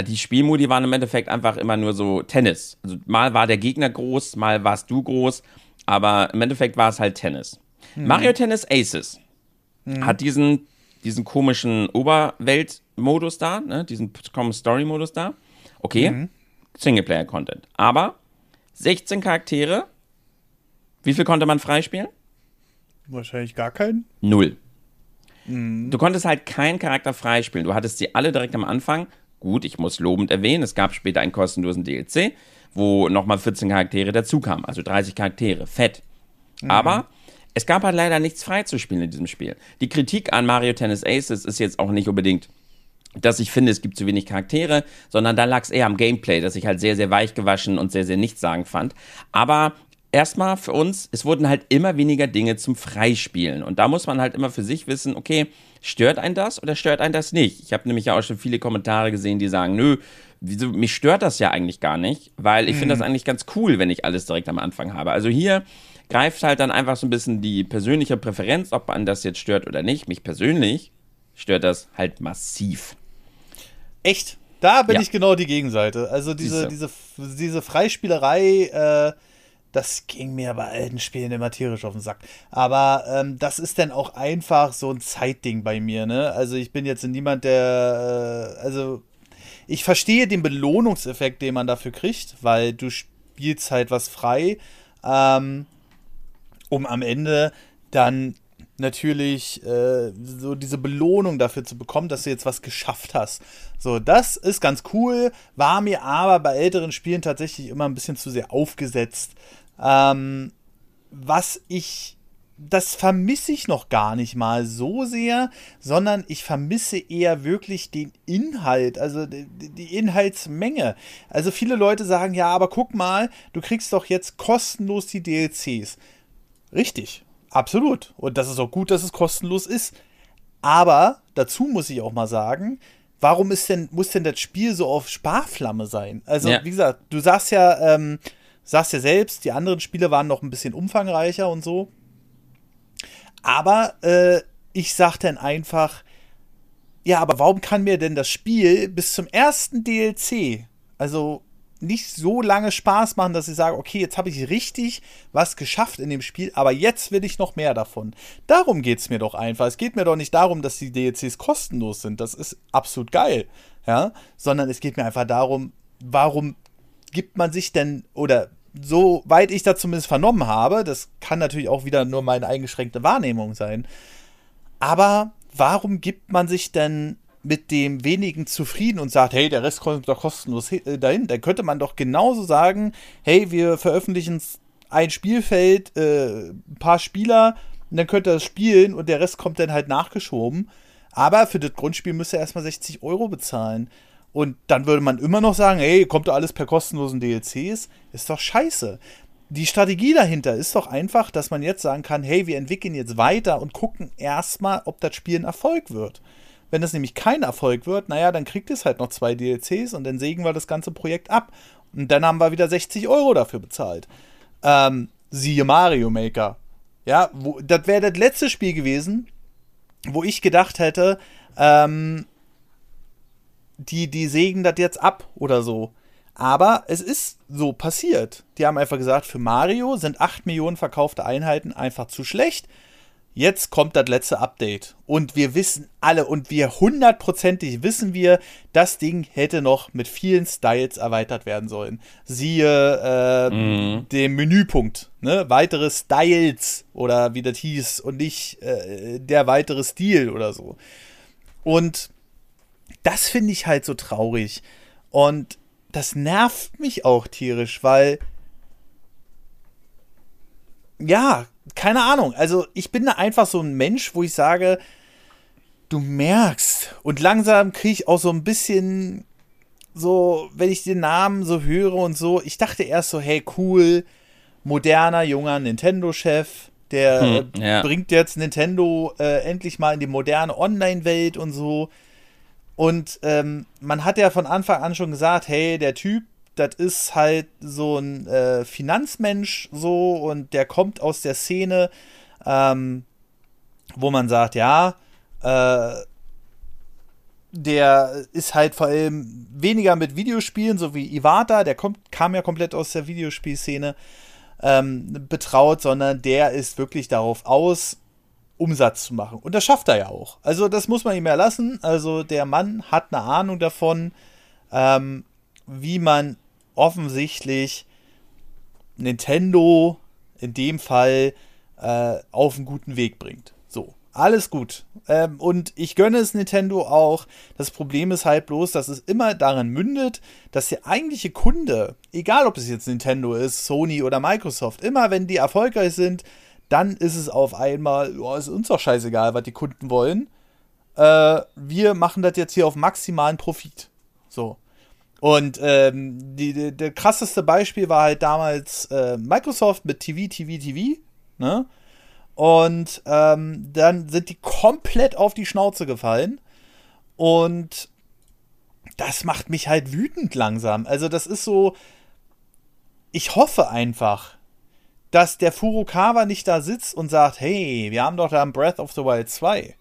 die Spielmodi waren im Endeffekt einfach immer nur so Tennis. Also mal war der Gegner groß, mal warst du groß, aber im Endeffekt war es halt Tennis. Mhm. Mario Tennis Aces mhm. hat diesen, diesen komischen Oberwelt- Modus da, ne? diesen Common Story Modus da. Okay, mhm. Singleplayer-Content. Aber 16 Charaktere, wie viel konnte man freispielen? Wahrscheinlich gar keinen. Null. Mhm. Du konntest halt keinen Charakter freispielen. Du hattest sie alle direkt am Anfang. Gut, ich muss lobend erwähnen, es gab später einen kostenlosen DLC, wo nochmal 14 Charaktere dazukamen. Also 30 Charaktere. Fett. Mhm. Aber es gab halt leider nichts freizuspielen in diesem Spiel. Die Kritik an Mario Tennis Aces ist jetzt auch nicht unbedingt dass ich finde, es gibt zu wenig Charaktere, sondern da lag es eher am Gameplay, dass ich halt sehr, sehr weich gewaschen und sehr, sehr nichtssagend fand. Aber erstmal für uns, es wurden halt immer weniger Dinge zum Freispielen. Und da muss man halt immer für sich wissen, okay, stört ein das oder stört ein das nicht? Ich habe nämlich ja auch schon viele Kommentare gesehen, die sagen, nö, wieso, mich stört das ja eigentlich gar nicht, weil ich mhm. finde das eigentlich ganz cool, wenn ich alles direkt am Anfang habe. Also hier greift halt dann einfach so ein bisschen die persönliche Präferenz, ob man das jetzt stört oder nicht. Mich persönlich stört das halt massiv. Echt? Da bin ja. ich genau die Gegenseite. Also diese, diese, diese Freispielerei, äh, das ging mir bei alten Spielen immer tierisch auf den Sack. Aber ähm, das ist dann auch einfach so ein Zeitding bei mir, ne? Also ich bin jetzt niemand, der, äh, also ich verstehe den Belohnungseffekt, den man dafür kriegt, weil du spielst halt was frei, ähm, um am Ende dann natürlich äh, so diese Belohnung dafür zu bekommen, dass du jetzt was geschafft hast. So, das ist ganz cool, war mir aber bei älteren Spielen tatsächlich immer ein bisschen zu sehr aufgesetzt. Ähm, was ich, das vermisse ich noch gar nicht mal so sehr, sondern ich vermisse eher wirklich den Inhalt, also die, die Inhaltsmenge. Also viele Leute sagen, ja, aber guck mal, du kriegst doch jetzt kostenlos die DLCs. Richtig, Absolut. Und das ist auch gut, dass es kostenlos ist. Aber dazu muss ich auch mal sagen, warum ist denn, muss denn das Spiel so auf Sparflamme sein? Also, ja. wie gesagt, du sagst ja, ähm, sagst ja selbst, die anderen Spiele waren noch ein bisschen umfangreicher und so. Aber äh, ich sag dann einfach, ja, aber warum kann mir denn das Spiel bis zum ersten DLC, also nicht so lange Spaß machen, dass ich sage, okay, jetzt habe ich richtig was geschafft in dem Spiel, aber jetzt will ich noch mehr davon. Darum geht es mir doch einfach. Es geht mir doch nicht darum, dass die DLCs kostenlos sind. Das ist absolut geil. Ja, sondern es geht mir einfach darum, warum gibt man sich denn, oder soweit ich das zumindest vernommen habe, das kann natürlich auch wieder nur meine eingeschränkte Wahrnehmung sein, aber warum gibt man sich denn mit dem wenigen zufrieden und sagt, hey, der Rest kommt doch kostenlos äh, dahin, dann könnte man doch genauso sagen, hey, wir veröffentlichen ein Spielfeld, äh, ein paar Spieler, und dann könnt ihr das spielen und der Rest kommt dann halt nachgeschoben. Aber für das Grundspiel müsst ihr erstmal 60 Euro bezahlen. Und dann würde man immer noch sagen, hey, kommt doch alles per kostenlosen DLCs. Ist doch scheiße. Die Strategie dahinter ist doch einfach, dass man jetzt sagen kann, hey, wir entwickeln jetzt weiter und gucken erstmal, ob das Spiel ein Erfolg wird. Wenn das nämlich kein Erfolg wird, naja, dann kriegt es halt noch zwei DLCs und dann sägen wir das ganze Projekt ab. Und dann haben wir wieder 60 Euro dafür bezahlt. Ähm, siehe Mario Maker. Ja, wo, das wäre das letzte Spiel gewesen, wo ich gedacht hätte, ähm, die, die sägen das jetzt ab oder so. Aber es ist so passiert. Die haben einfach gesagt, für Mario sind 8 Millionen verkaufte Einheiten einfach zu schlecht. Jetzt kommt das letzte Update. Und wir wissen alle und wir hundertprozentig wissen wir, das Ding hätte noch mit vielen Styles erweitert werden sollen. Siehe äh, mhm. dem Menüpunkt. Ne? Weitere Styles oder wie das hieß und nicht äh, der weitere Stil oder so. Und das finde ich halt so traurig. Und das nervt mich auch tierisch, weil ja, keine Ahnung. Also ich bin da einfach so ein Mensch, wo ich sage, du merkst und langsam kriege ich auch so ein bisschen so, wenn ich den Namen so höre und so, ich dachte erst so, hey, cool, moderner, junger Nintendo-Chef, der hm, ja. bringt jetzt Nintendo äh, endlich mal in die moderne Online-Welt und so. Und ähm, man hat ja von Anfang an schon gesagt, hey, der Typ, das ist halt so ein äh, Finanzmensch so und der kommt aus der Szene, ähm, wo man sagt, ja, äh, der ist halt vor allem weniger mit Videospielen, so wie Iwata, der kommt, kam ja komplett aus der Videospielszene, ähm, betraut, sondern der ist wirklich darauf aus, Umsatz zu machen. Und das schafft er ja auch. Also das muss man ihm erlassen. Also der Mann hat eine Ahnung davon, ähm, wie man offensichtlich Nintendo in dem Fall äh, auf einen guten Weg bringt. So, alles gut. Ähm, und ich gönne es Nintendo auch. Das Problem ist halt bloß, dass es immer darin mündet, dass der eigentliche Kunde, egal ob es jetzt Nintendo ist, Sony oder Microsoft, immer wenn die erfolgreich sind, dann ist es auf einmal, oh, ist uns doch scheißegal, was die Kunden wollen. Äh, wir machen das jetzt hier auf maximalen Profit. So. Und ähm, die, die, der krasseste Beispiel war halt damals äh, Microsoft mit TV, TV, TV. Ne? Und ähm, dann sind die komplett auf die Schnauze gefallen. Und das macht mich halt wütend langsam. Also, das ist so. Ich hoffe einfach, dass der Furukawa nicht da sitzt und sagt, hey, wir haben doch da ein Breath of the Wild 2.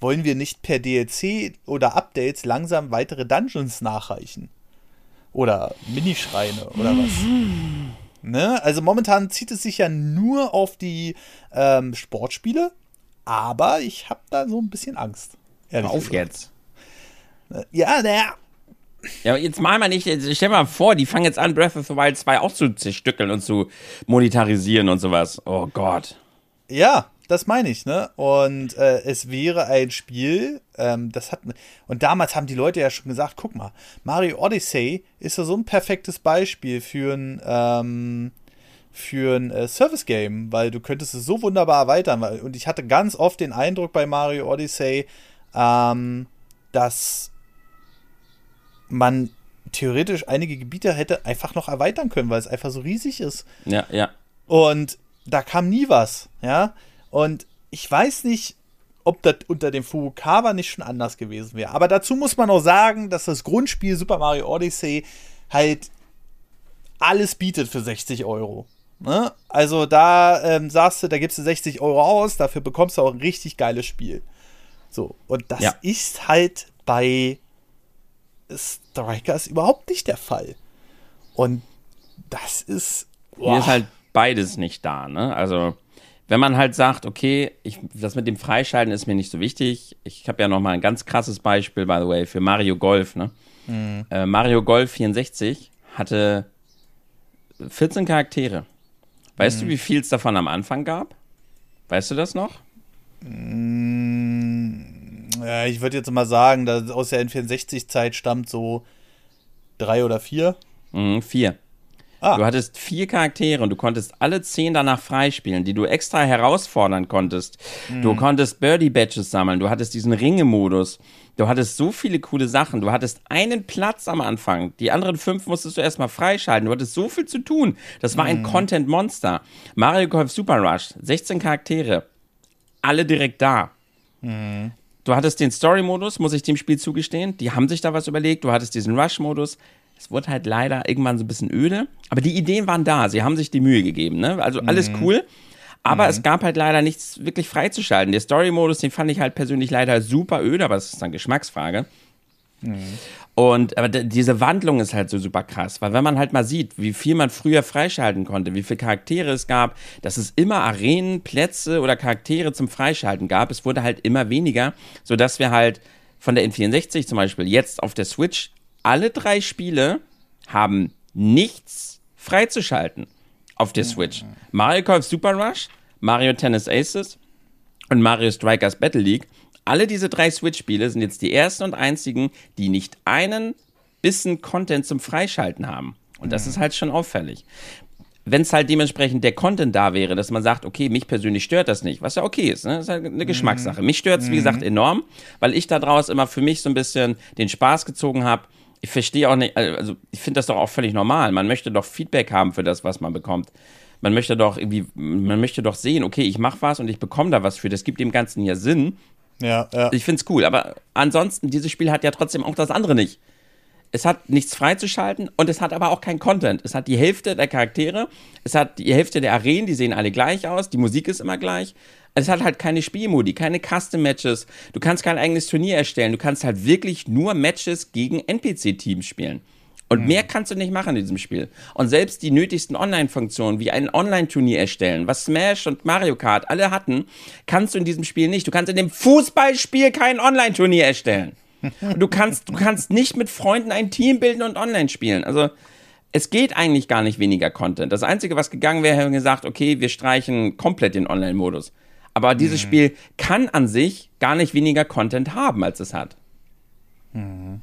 Wollen wir nicht per DLC oder Updates langsam weitere Dungeons nachreichen? Oder Minischreine oder was? ne? Also momentan zieht es sich ja nur auf die ähm, Sportspiele, aber ich habe da so ein bisschen Angst. Auf gesagt. jetzt. Ja, naja, ja, jetzt mal mal nicht, stell mal vor, die fangen jetzt an, Breath of the Wild 2 auch zu zerstückeln und zu monetarisieren und sowas. Oh Gott. Ja, das meine ich, ne? Und äh, es wäre ein Spiel, ähm, das hat. Und damals haben die Leute ja schon gesagt: guck mal, Mario Odyssey ist ja so ein perfektes Beispiel für ein. Ähm, für ein äh, Service-Game, weil du könntest es so wunderbar erweitern. Weil, und ich hatte ganz oft den Eindruck bei Mario Odyssey, ähm, dass man theoretisch einige Gebiete hätte einfach noch erweitern können, weil es einfach so riesig ist. Ja, ja. Und da kam nie was, ja. Und ich weiß nicht, ob das unter dem Furukawa nicht schon anders gewesen wäre. Aber dazu muss man auch sagen, dass das Grundspiel Super Mario Odyssey halt alles bietet für 60 Euro. Ne? Also da ähm, sagst du, da gibst du 60 Euro aus, dafür bekommst du auch ein richtig geiles Spiel. So, und das ja. ist halt bei Strikers überhaupt nicht der Fall. Und das ist. Boah. Hier ist halt beides nicht da, ne? Also, wenn man halt sagt, okay, ich, das mit dem Freischalten ist mir nicht so wichtig. Ich habe ja noch mal ein ganz krasses Beispiel, by the way, für Mario Golf, ne? Mhm. Äh, Mario Golf 64 hatte 14 Charaktere. Weißt mhm. du, wie viel es davon am Anfang gab? Weißt du das noch? Mhm ja, ich würde jetzt mal sagen, dass aus der N64-Zeit stammt so drei oder vier. Mhm, vier. Ah. Du hattest vier Charaktere und du konntest alle zehn danach freispielen, die du extra herausfordern konntest. Mhm. Du konntest Birdie-Badges sammeln, du hattest diesen Ringe-Modus. Du hattest so viele coole Sachen. Du hattest einen Platz am Anfang. Die anderen fünf musstest du erstmal freischalten. Du hattest so viel zu tun. Das war ein mhm. Content-Monster. Mario Golf Super Rush, 16 Charaktere. Alle direkt da. Mhm. Du hattest den Story-Modus, muss ich dem Spiel zugestehen. Die haben sich da was überlegt. Du hattest diesen Rush-Modus. Es wurde halt leider irgendwann so ein bisschen öde. Aber die Ideen waren da. Sie haben sich die Mühe gegeben. Ne? Also alles mhm. cool. Aber mhm. es gab halt leider nichts wirklich freizuschalten. Der Story-Modus, den fand ich halt persönlich leider super öde, aber das ist eine Geschmacksfrage. Mhm. Und aber diese Wandlung ist halt so super krass, weil wenn man halt mal sieht, wie viel man früher freischalten konnte, wie viele Charaktere es gab, dass es immer Arenen, Plätze oder Charaktere zum Freischalten gab, es wurde halt immer weniger, sodass wir halt von der N64 zum Beispiel jetzt auf der Switch alle drei Spiele haben nichts freizuschalten auf der Switch. Mario Kart Super Rush, Mario Tennis Aces und Mario Strikers Battle League alle diese drei Switch-Spiele sind jetzt die ersten und einzigen, die nicht einen Bissen Content zum Freischalten haben. Und das mhm. ist halt schon auffällig. Wenn es halt dementsprechend der Content da wäre, dass man sagt, okay, mich persönlich stört das nicht, was ja okay ist, ne? das ist halt eine Geschmackssache. Mich stört es, wie gesagt, mhm. enorm, weil ich daraus immer für mich so ein bisschen den Spaß gezogen habe. Ich verstehe auch nicht, also ich finde das doch auch völlig normal. Man möchte doch Feedback haben für das, was man bekommt. Man möchte doch irgendwie, man möchte doch sehen, okay, ich mache was und ich bekomme da was für. Das gibt dem Ganzen ja Sinn. Ja, ja. Ich finde es cool, aber ansonsten, dieses Spiel hat ja trotzdem auch das andere nicht. Es hat nichts freizuschalten und es hat aber auch kein Content. Es hat die Hälfte der Charaktere, es hat die Hälfte der Arenen, die sehen alle gleich aus, die Musik ist immer gleich. Es hat halt keine Spielmodi, keine Custom-Matches. Du kannst kein eigenes Turnier erstellen. Du kannst halt wirklich nur Matches gegen NPC-Teams spielen. Und mhm. mehr kannst du nicht machen in diesem Spiel. Und selbst die nötigsten Online-Funktionen, wie ein Online-Turnier erstellen, was Smash und Mario Kart alle hatten, kannst du in diesem Spiel nicht. Du kannst in dem Fußballspiel kein Online-Turnier erstellen. Und du kannst, du kannst nicht mit Freunden ein Team bilden und online spielen. Also, es geht eigentlich gar nicht weniger Content. Das Einzige, was gegangen wäre, hätten gesagt, okay, wir streichen komplett den Online-Modus. Aber dieses mhm. Spiel kann an sich gar nicht weniger Content haben, als es hat. Mhm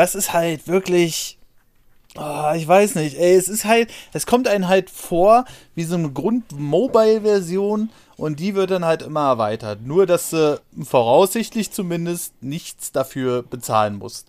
das ist halt wirklich. Oh, ich weiß nicht, ey, es ist halt, es kommt einem halt vor wie so eine Grund-Mobile-Version und die wird dann halt immer erweitert. Nur, dass du voraussichtlich zumindest nichts dafür bezahlen musst.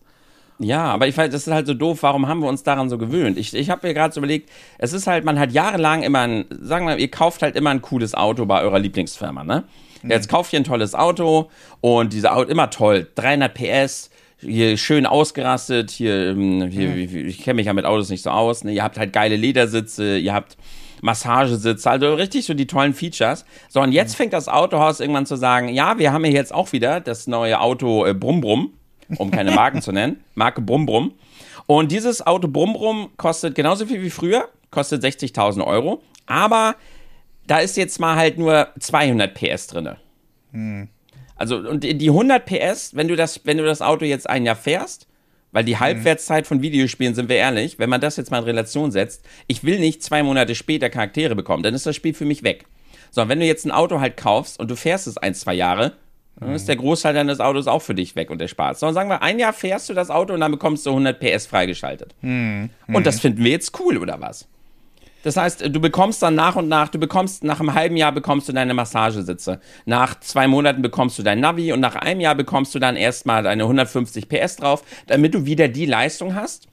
Ja, aber ich weiß, das ist halt so doof, warum haben wir uns daran so gewöhnt? Ich, ich habe mir gerade so überlegt, es ist halt, man hat jahrelang immer ein, sagen wir, ihr kauft halt immer ein cooles Auto bei eurer Lieblingsfirma, ne? Mhm. Jetzt kauft ihr ein tolles Auto und diese Auto immer toll, 300 PS, hier schön ausgerastet, hier, ähm, hier mhm. ich kenne mich ja mit Autos nicht so aus, ne? ihr habt halt geile Ledersitze, ihr habt Massagesitze, also richtig so die tollen Features. So, und jetzt mhm. fängt das Autohaus irgendwann zu sagen, ja, wir haben ja jetzt auch wieder das neue Auto äh, Brumm Brumm, um keine Marken zu nennen, Marke Brumm. Und dieses Auto Brumm kostet genauso viel wie früher, kostet 60.000 Euro, aber da ist jetzt mal halt nur 200 PS drin. Hm. Also, und die 100 PS, wenn du das, wenn du das Auto jetzt ein Jahr fährst, weil die mhm. Halbwertszeit von Videospielen, sind wir ehrlich, wenn man das jetzt mal in Relation setzt, ich will nicht zwei Monate später Charaktere bekommen, dann ist das Spiel für mich weg. So, wenn du jetzt ein Auto halt kaufst und du fährst es ein, zwei Jahre, dann ist der Großteil deines Autos auch für dich weg und der Spaß. Sondern sagen wir, ein Jahr fährst du das Auto und dann bekommst du 100 PS freigeschaltet. Mhm. Und das finden wir jetzt cool, oder was? Das heißt, du bekommst dann nach und nach, du bekommst nach einem halben Jahr bekommst du deine Massagesitze. Nach zwei Monaten bekommst du dein Navi und nach einem Jahr bekommst du dann erstmal deine 150 PS drauf, damit du wieder die Leistung hast,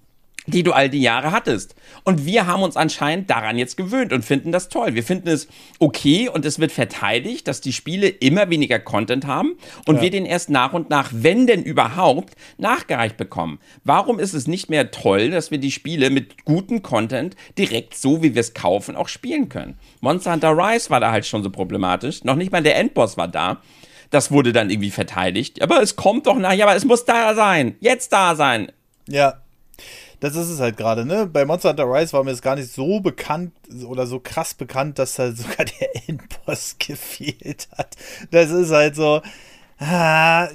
die du all die Jahre hattest. Und wir haben uns anscheinend daran jetzt gewöhnt und finden das toll. Wir finden es okay und es wird verteidigt, dass die Spiele immer weniger Content haben und ja. wir den erst nach und nach, wenn denn überhaupt, nachgereicht bekommen. Warum ist es nicht mehr toll, dass wir die Spiele mit gutem Content direkt so, wie wir es kaufen, auch spielen können? Monster Hunter Rise war da halt schon so problematisch. Noch nicht mal der Endboss war da. Das wurde dann irgendwie verteidigt. Aber es kommt doch nachher, aber es muss da sein. Jetzt da sein. Ja, das ist es halt gerade, ne? Bei Monster Hunter Rise war mir das gar nicht so bekannt oder so krass bekannt, dass da sogar der Endboss <laughs> gefehlt hat. Das ist halt so. Ah,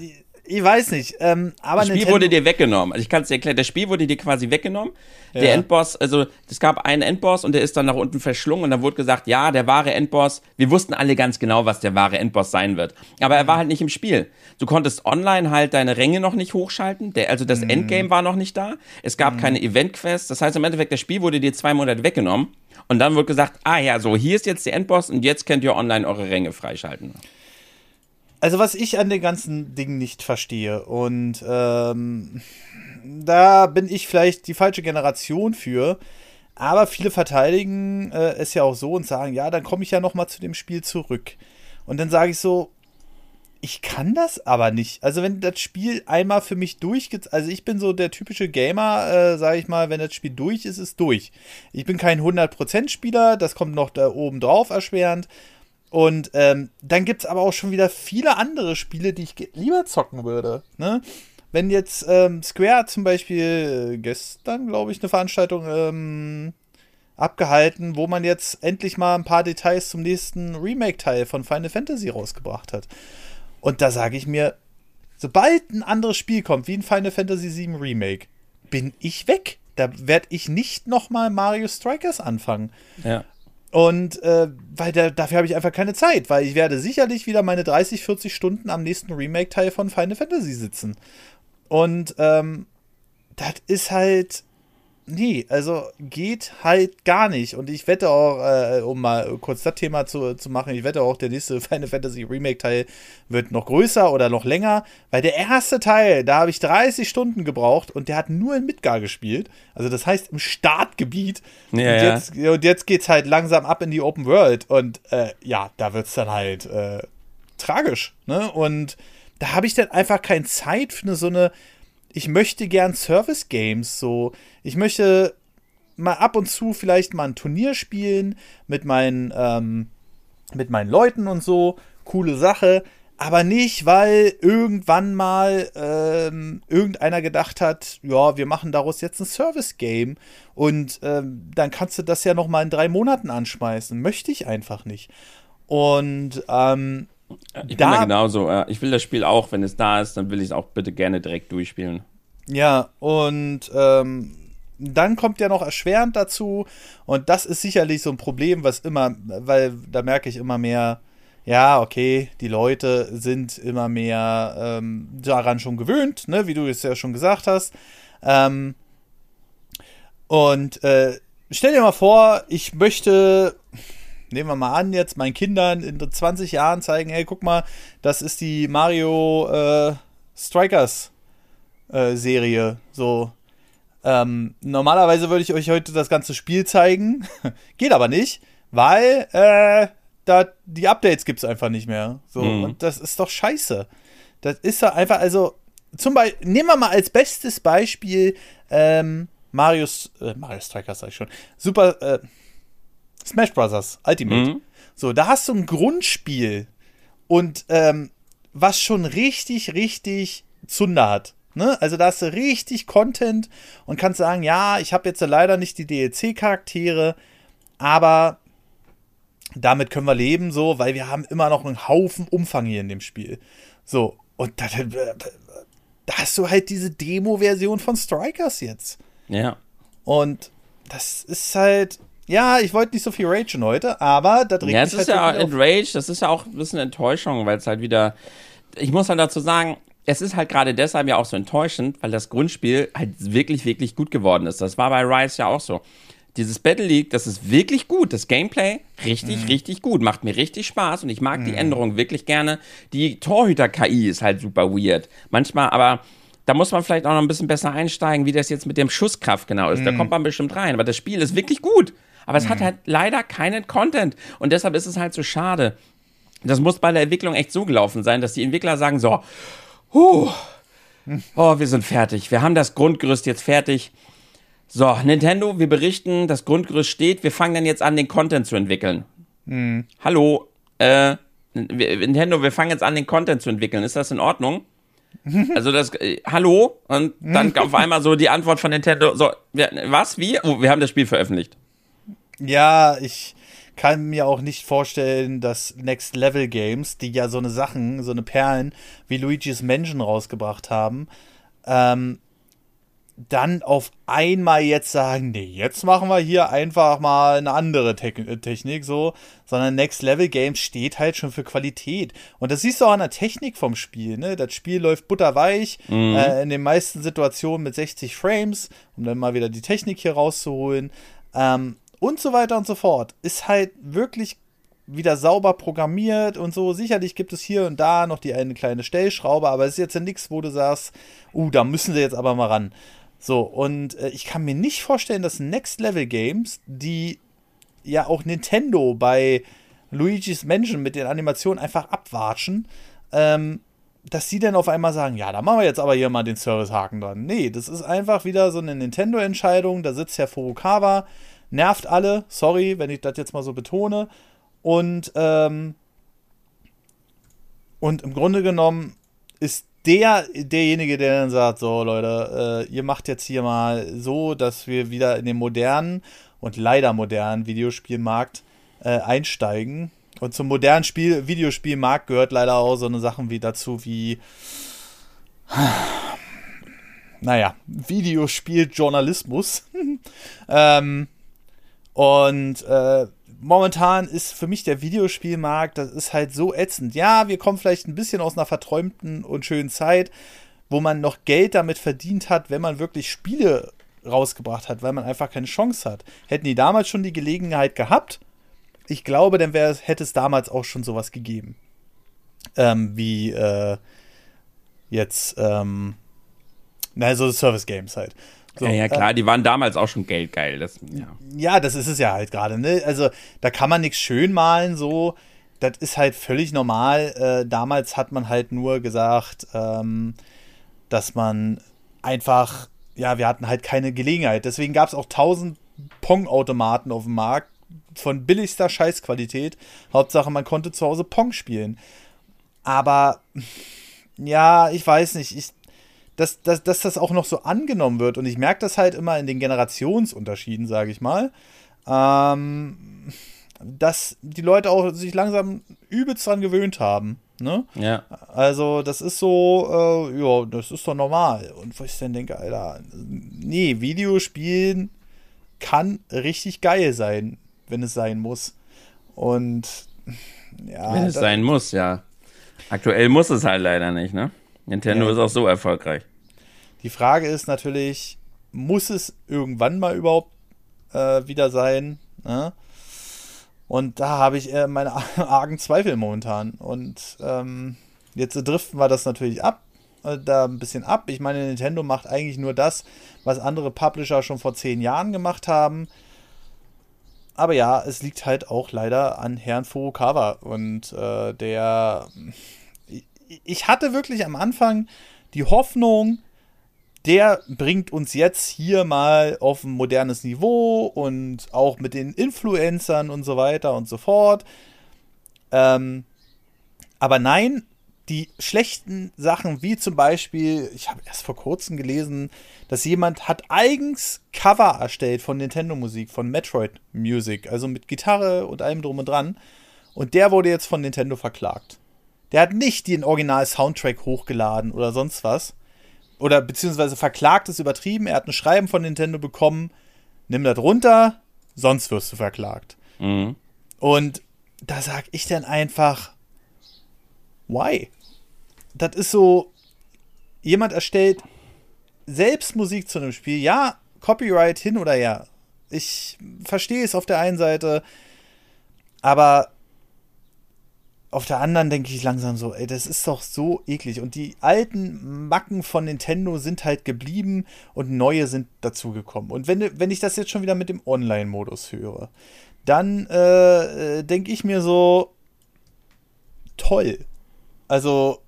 ich weiß nicht. Ähm, aber das Spiel Nintendo wurde dir weggenommen. Also ich kann es dir erklären. Das Spiel wurde dir quasi weggenommen. Ja. Der Endboss, also es gab einen Endboss und der ist dann nach unten verschlungen und dann wurde gesagt, ja, der wahre Endboss. Wir wussten alle ganz genau, was der wahre Endboss sein wird. Aber er war halt nicht im Spiel. Du konntest online halt deine Ränge noch nicht hochschalten. Der, also das mhm. Endgame war noch nicht da. Es gab mhm. keine Event-Quests. Das heißt im Endeffekt, das Spiel wurde dir zwei Monate weggenommen. Und dann wurde gesagt, ah ja, so, hier ist jetzt der Endboss und jetzt könnt ihr online eure Ränge freischalten also was ich an den ganzen Dingen nicht verstehe und ähm, da bin ich vielleicht die falsche Generation für, aber viele verteidigen äh, es ja auch so und sagen, ja, dann komme ich ja noch mal zu dem Spiel zurück. Und dann sage ich so, ich kann das aber nicht. Also wenn das Spiel einmal für mich durchgeht, also ich bin so der typische Gamer, äh, sage ich mal, wenn das Spiel durch ist, ist durch. Ich bin kein 100% Spieler, das kommt noch da oben drauf erschwerend. Und ähm, dann gibt es aber auch schon wieder viele andere Spiele, die ich lieber zocken würde. Ne? Wenn jetzt ähm, Square zum Beispiel äh, gestern, glaube ich, eine Veranstaltung ähm, abgehalten, wo man jetzt endlich mal ein paar Details zum nächsten Remake-Teil von Final Fantasy rausgebracht hat. Und da sage ich mir, sobald ein anderes Spiel kommt, wie ein Final Fantasy VII Remake, bin ich weg. Da werde ich nicht nochmal Mario Strikers anfangen. Ja. Und äh, weil da, dafür habe ich einfach keine Zeit, weil ich werde sicherlich wieder meine 30, 40 Stunden am nächsten Remake-Teil von Final Fantasy sitzen. Und ähm, das ist halt nee, also geht halt gar nicht. Und ich wette auch, äh, um mal kurz das Thema zu, zu machen, ich wette auch, der nächste <laughs> Final Fantasy Remake-Teil wird noch größer oder noch länger, weil der erste Teil, da habe ich 30 Stunden gebraucht und der hat nur in Midgar gespielt. Also das heißt im Startgebiet. Ja, und, jetzt, ja. und jetzt geht's halt langsam ab in die Open World. Und äh, ja, da wird es dann halt äh, tragisch. Ne? Und da habe ich dann einfach keine Zeit für eine, so eine ich möchte gern Service Games so. Ich möchte mal ab und zu vielleicht mal ein Turnier spielen mit meinen, ähm, mit meinen Leuten und so. Coole Sache. Aber nicht, weil irgendwann mal ähm, irgendeiner gedacht hat, ja, wir machen daraus jetzt ein Service-Game und ähm, dann kannst du das ja noch mal in drei Monaten anschmeißen. Möchte ich einfach nicht. Und ähm, ich bin da, da genauso. Ich will das Spiel auch, wenn es da ist, dann will ich es auch bitte gerne direkt durchspielen. Ja, und ähm, dann kommt ja noch erschwerend dazu, und das ist sicherlich so ein Problem, was immer, weil da merke ich immer mehr, ja, okay, die Leute sind immer mehr ähm, daran schon gewöhnt, ne, wie du es ja schon gesagt hast. Ähm, und äh, stell dir mal vor, ich möchte nehmen wir mal an, jetzt meinen Kindern in 20 Jahren zeigen, hey, guck mal, das ist die Mario äh, Strikers äh, Serie. So. Ähm, normalerweise würde ich euch heute das ganze Spiel zeigen. <laughs> Geht aber nicht, weil äh, da die Updates gibt es einfach nicht mehr. So, mhm. und das ist doch scheiße. Das ist doch einfach, also, zum Beispiel, nehmen wir mal als bestes Beispiel ähm, Marius, äh, Mario Strikers sag ich schon. Super, äh, Smash Bros. Ultimate. Mhm. So, da hast du ein Grundspiel und ähm, was schon richtig, richtig Zunder hat. Ne? Also da hast du richtig Content und kannst sagen, ja, ich habe jetzt leider nicht die DLC-Charaktere, aber damit können wir leben, so, weil wir haben immer noch einen Haufen Umfang hier in dem Spiel. So, und da, da hast du halt diese Demo-Version von Strikers jetzt. Ja. Und das ist halt, ja, ich wollte nicht so viel ragen heute, aber da dreht Ja, es ist halt ja Rage, das ist ja auch ein bisschen Enttäuschung, weil es halt wieder, ich muss halt dazu sagen, es ist halt gerade deshalb ja auch so enttäuschend, weil das Grundspiel halt wirklich, wirklich gut geworden ist. Das war bei Rise ja auch so. Dieses Battle League, das ist wirklich gut. Das Gameplay, richtig, mhm. richtig gut. Macht mir richtig Spaß und ich mag mhm. die Änderungen wirklich gerne. Die Torhüter-KI ist halt super weird. Manchmal, aber da muss man vielleicht auch noch ein bisschen besser einsteigen, wie das jetzt mit dem Schusskraft genau ist. Mhm. Da kommt man bestimmt rein. Aber das Spiel ist wirklich gut. Aber es hat mhm. halt leider keinen Content. Und deshalb ist es halt so schade. Das muss bei der Entwicklung echt so gelaufen sein, dass die Entwickler sagen so, Huh. Oh, wir sind fertig. Wir haben das Grundgerüst jetzt fertig. So, Nintendo, wir berichten, das Grundgerüst steht. Wir fangen dann jetzt an, den Content zu entwickeln. Hm. Hallo, äh, Nintendo, wir fangen jetzt an, den Content zu entwickeln. Ist das in Ordnung? <laughs> Also das, äh, hallo? Und dann <laughs> auf einmal so die Antwort von Nintendo, so, wir, was, wie? Oh, wir haben das Spiel veröffentlicht. Ja, ich, kann mir auch nicht vorstellen, dass Next Level Games, die ja so eine Sachen, so eine Perlen wie Luigi's Mansion rausgebracht haben, ähm, dann auf einmal jetzt sagen, nee, jetzt machen wir hier einfach mal eine andere Te äh, Technik so, sondern Next Level Games steht halt schon für Qualität. Und das siehst du auch an der Technik vom Spiel, ne? Das Spiel läuft butterweich, mhm. äh, in den meisten Situationen mit 60 Frames, um dann mal wieder die Technik hier rauszuholen. Ähm, und so weiter und so fort. Ist halt wirklich wieder sauber programmiert und so. Sicherlich gibt es hier und da noch die eine kleine Stellschraube, aber es ist jetzt ja nichts, wo du sagst, uh, da müssen sie jetzt aber mal ran. So, und äh, ich kann mir nicht vorstellen, dass Next Level Games, die ja auch Nintendo bei Luigi's Mansion mit den Animationen einfach abwatschen, ähm, dass sie dann auf einmal sagen, ja, da machen wir jetzt aber hier mal den Servicehaken dran. Nee, das ist einfach wieder so eine Nintendo-Entscheidung. Da sitzt Herr Furukawa, nervt alle, sorry, wenn ich das jetzt mal so betone. Und, ähm, und im Grunde genommen ist der derjenige, der dann sagt, so Leute, äh, ihr macht jetzt hier mal so, dass wir wieder in den modernen und leider modernen Videospielmarkt äh, einsteigen. Und zum modernen Spiel, Videospielmarkt gehört leider auch so eine Sachen wie dazu wie <sighs> naja, Videospieljournalismus. <laughs> ähm, und äh, momentan ist für mich der Videospielmarkt, das ist halt so ätzend. Ja, wir kommen vielleicht ein bisschen aus einer verträumten und schönen Zeit, wo man noch Geld damit verdient hat, wenn man wirklich Spiele rausgebracht hat, weil man einfach keine Chance hat. Hätten die damals schon die Gelegenheit gehabt, ich glaube, dann wäre hätte es damals auch schon sowas gegeben. Ähm, wie äh, jetzt, ähm, na, so Service Games halt. So, ja, ja, klar, äh, die waren damals auch schon geldgeil. Das, ja. ja, das ist es ja halt gerade, ne? Also, da kann man nichts schön malen, so. Das ist halt völlig normal. Äh, damals hat man halt nur gesagt, ähm, dass man einfach, ja, wir hatten halt keine Gelegenheit. Deswegen gab es auch tausend Pong-Automaten auf dem Markt von billigster Scheißqualität. Hauptsache, man konnte zu Hause Pong spielen. Aber, ja, ich weiß nicht. Ich, dass, dass, dass das auch noch so angenommen wird. Und ich merke das halt immer in den Generationsunterschieden, sage ich mal. Ähm, dass die Leute auch sich langsam übelst dran gewöhnt haben. Ne? Ja. Also, das ist so, äh, ja, das ist doch normal. Und wo ich dann denke, Alter, nee, Videospielen kann richtig geil sein, wenn es sein muss. Und ja. Wenn es sein muss, ja. Aktuell muss es halt leider nicht, ne? Nintendo ja. ist auch so erfolgreich. Die Frage ist natürlich, muss es irgendwann mal überhaupt äh, wieder sein? Ne? Und da habe ich äh, meine <laughs> argen Zweifel momentan. Und ähm, jetzt driften wir das natürlich ab, äh, da ein bisschen ab. Ich meine, Nintendo macht eigentlich nur das, was andere Publisher schon vor zehn Jahren gemacht haben. Aber ja, es liegt halt auch leider an Herrn Furukawa. Und äh, der ich hatte wirklich am Anfang die Hoffnung, der bringt uns jetzt hier mal auf ein modernes Niveau und auch mit den Influencern und so weiter und so fort. Ähm, aber nein, die schlechten Sachen, wie zum Beispiel, ich habe erst vor kurzem gelesen, dass jemand hat eigens Cover erstellt von Nintendo Musik, von Metroid Music, also mit Gitarre und allem drum und dran. Und der wurde jetzt von Nintendo verklagt. Der hat nicht den Original-Soundtrack hochgeladen oder sonst was. Oder beziehungsweise verklagt ist übertrieben. Er hat ein Schreiben von Nintendo bekommen. Nimm das runter, sonst wirst du verklagt. Mhm. Und da sag ich dann einfach, why? Das ist so, jemand erstellt selbst Musik zu einem Spiel. Ja, Copyright hin oder her. Ich verstehe es auf der einen Seite, aber auf der anderen denke ich langsam so, ey, das ist doch so eklig. Und die alten Macken von Nintendo sind halt geblieben und neue sind dazugekommen. Und wenn, wenn ich das jetzt schon wieder mit dem Online-Modus höre, dann äh, denke ich mir so, toll. Also.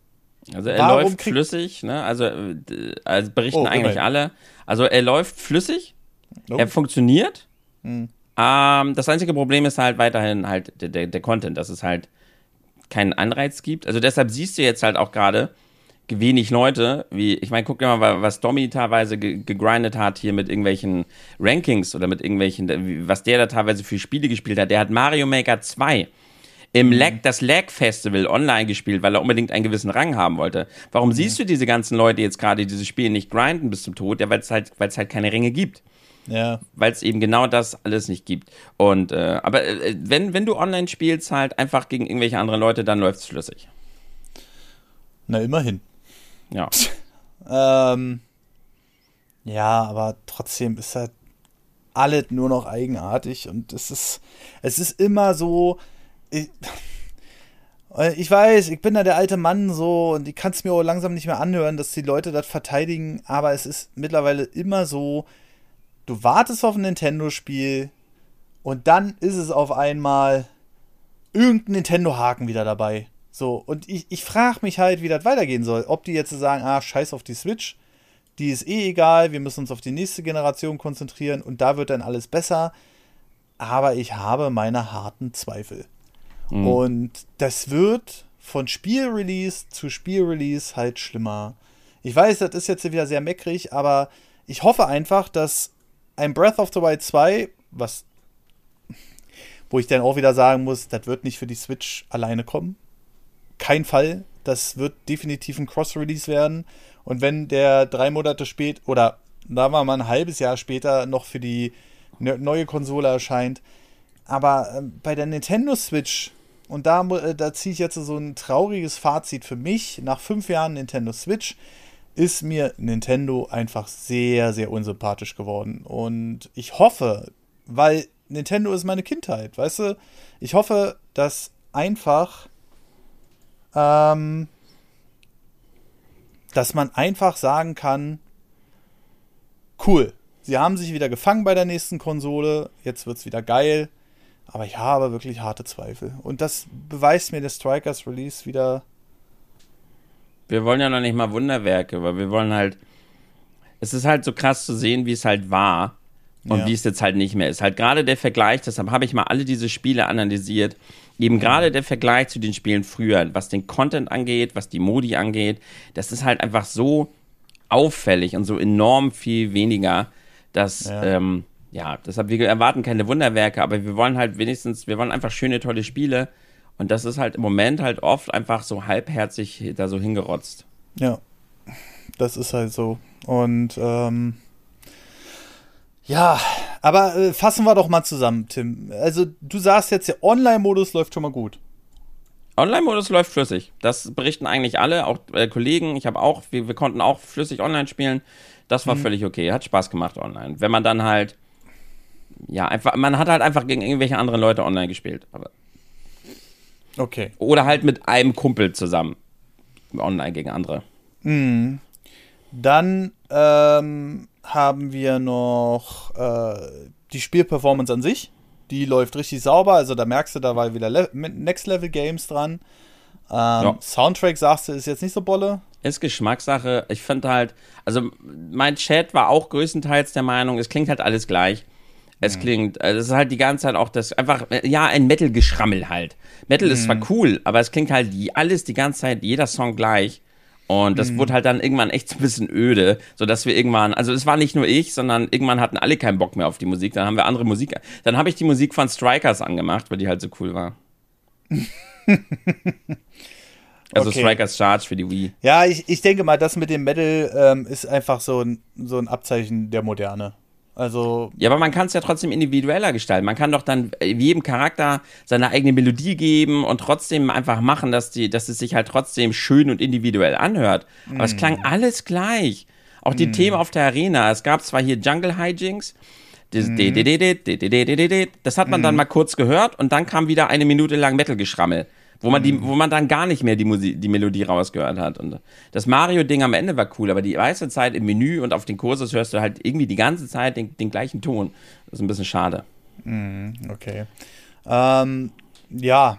Also er läuft flüssig, ne? Also, äh, also berichten oh, eigentlich alle. Also er läuft flüssig, oh. er funktioniert. Hm. Ähm, das einzige Problem ist halt weiterhin halt der, der, der Content. Das ist halt keinen Anreiz gibt. Also deshalb siehst du jetzt halt auch gerade wenig Leute, wie, ich meine, guck dir mal, was Domi teilweise gegrindet hat hier mit irgendwelchen Rankings oder mit irgendwelchen, was der da teilweise für Spiele gespielt hat. Der hat Mario Maker 2 im mhm. Lag, das Lag Festival online gespielt, weil er unbedingt einen gewissen Rang haben wollte. Warum mhm. siehst du diese ganzen Leute jetzt gerade diese Spiele nicht grinden bis zum Tod? Ja, weil es halt, weil es halt keine Ränge gibt. Ja. Weil es eben genau das alles nicht gibt. Und äh, aber äh, wenn, wenn du online spielst, halt einfach gegen irgendwelche anderen Leute, dann läuft es flüssig. Na, immerhin. Ja. <laughs> ähm, ja, aber trotzdem ist halt alles nur noch eigenartig und es ist, es ist immer so. Ich, <laughs> ich weiß, ich bin da der alte Mann so und ich kann es mir auch langsam nicht mehr anhören, dass die Leute das verteidigen, aber es ist mittlerweile immer so, du wartest auf ein Nintendo-Spiel und dann ist es auf einmal irgendein Nintendo-Haken wieder dabei. So, und ich, ich frage mich halt, wie das weitergehen soll. Ob die jetzt sagen, ah, scheiß auf die Switch, die ist eh egal, wir müssen uns auf die nächste Generation konzentrieren und da wird dann alles besser. Aber ich habe meine harten Zweifel. Mhm. Und das wird von Spielrelease zu Spielrelease halt schlimmer. Ich weiß, das ist jetzt wieder sehr meckrig, aber ich hoffe einfach, dass ein Breath of the Wild 2, was wo ich dann auch wieder sagen muss, das wird nicht für die Switch alleine kommen. Kein Fall. Das wird definitiv ein Cross-Release werden. Und wenn der drei Monate später oder da war mal ein halbes Jahr später noch für die ne-, neue Konsole erscheint. Aber äh, bei der Nintendo Switch, und da, äh, da ziehe ich jetzt so ein trauriges Fazit für mich, nach fünf Jahren Nintendo Switch ist mir Nintendo einfach sehr, sehr unsympathisch geworden. Und ich hoffe, weil Nintendo ist meine Kindheit, weißt du? Ich hoffe, dass einfach, ähm, dass man einfach sagen kann, cool, sie haben sich wieder gefangen bei der nächsten Konsole, jetzt wird es wieder geil, aber ich habe wirklich harte Zweifel. Und das beweist mir der Strikers Release wieder. Wir wollen ja noch nicht mal Wunderwerke, weil wir wollen halt. Es ist halt so krass zu sehen, wie es halt war und ja. wie es jetzt halt nicht mehr ist. Halt gerade der Vergleich, deshalb habe ich mal alle diese Spiele analysiert, eben gerade der Vergleich zu den Spielen früher, was den Content angeht, was die Modi angeht, das ist halt einfach so auffällig und so enorm viel weniger, dass, ja, ähm, ja deshalb, wir erwarten keine Wunderwerke, aber wir wollen halt wenigstens, wir wollen einfach schöne, tolle Spiele und das ist halt im Moment halt oft einfach so halbherzig da so hingerotzt. Ja, das ist halt so und, ähm ja, aber äh, fassen wir doch mal zusammen, Tim. Also, du sagst jetzt, der Online-Modus läuft schon mal gut. Online-Modus läuft flüssig. Das berichten eigentlich alle, auch äh, Kollegen. Ich habe auch, wir, wir, konnten auch flüssig online spielen. Das war mhm. völlig okay. Hat Spaß gemacht online. Wenn man dann halt, ja, einfach, man hat halt einfach gegen irgendwelche anderen Leute online gespielt. Aber okay. Oder halt mit einem Kumpel zusammen. Online gegen andere. Mhm. Dann, ähm, haben wir noch äh, die Spielperformance an sich. Die läuft richtig sauber. Also da merkst du, da war wieder Le Next Level Games dran. Ähm, ja. Soundtrack, sagst du, ist jetzt nicht so bolle. Ist Geschmackssache. Ich finde halt, also mein Chat war auch größtenteils der Meinung, es klingt halt alles gleich. Es mhm. klingt, also es ist halt die ganze Zeit auch das, einfach, ja, ein Metal-Geschrammel halt. Metal mhm. ist zwar mhm. cool, aber es klingt halt alles die ganze Zeit, jeder Song gleich. Und das mhm. wurde halt dann irgendwann echt so ein bisschen öde, sodass wir irgendwann, also es war nicht nur ich, sondern irgendwann hatten alle keinen Bock mehr auf die Musik. Dann haben wir andere Musik. Dann habe ich die Musik von Strikers angemacht, weil die halt so cool war. <laughs> also okay. Strikers Charge für die Wii. Ja, ich, ich denke mal, das mit dem Metal ähm, ist einfach so ein, so ein Abzeichen der Moderne. Also. Ja, aber man kann es ja trotzdem individueller gestalten. Man kann doch dann jedem Charakter seine eigene Melodie geben und trotzdem einfach machen, dass, die, dass es sich halt trotzdem schön und individuell anhört. Aber mm. es klang alles gleich. Auch die mm. Themen auf der Arena. Es gab zwar hier Jungle Hijinks. Das, mm. das hat man dann mal kurz gehört und dann kam wieder eine Minute lang Metal-Geschrammel wo man, die, mhm. wo man dann gar nicht mehr die, Musik, die Melodie rausgehört hat. Und das Mario-Ding am Ende war cool, aber die meiste Zeit im Menü und auf den Kursus hörst du halt irgendwie die ganze Zeit den, den gleichen Ton. Das ist ein bisschen schade. Mhm, okay. Ähm, ja.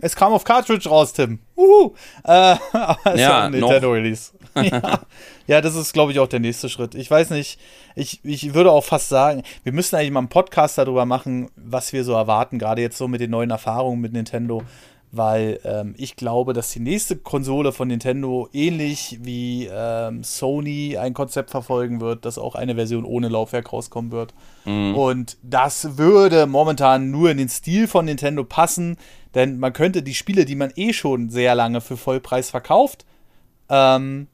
Es kam auf Cartridge raus, Tim. Uhu. Äh, <laughs> aber es ja, ist ein Nintendo Release. <laughs> ja. ja, das ist, glaube ich, auch der nächste Schritt. Ich weiß nicht, ich, ich würde auch fast sagen, wir müssen eigentlich mal einen Podcast darüber machen, was wir so erwarten, gerade jetzt so mit den neuen Erfahrungen mit Nintendo, weil ähm, ich glaube, dass die nächste Konsole von Nintendo ähnlich wie ähm, Sony ein Konzept verfolgen wird, dass auch eine Version ohne Laufwerk rauskommen wird. Mhm. Und das würde momentan nur in den Stil von Nintendo passen, denn man könnte die Spiele, die man eh schon sehr lange für Vollpreis verkauft, ähm,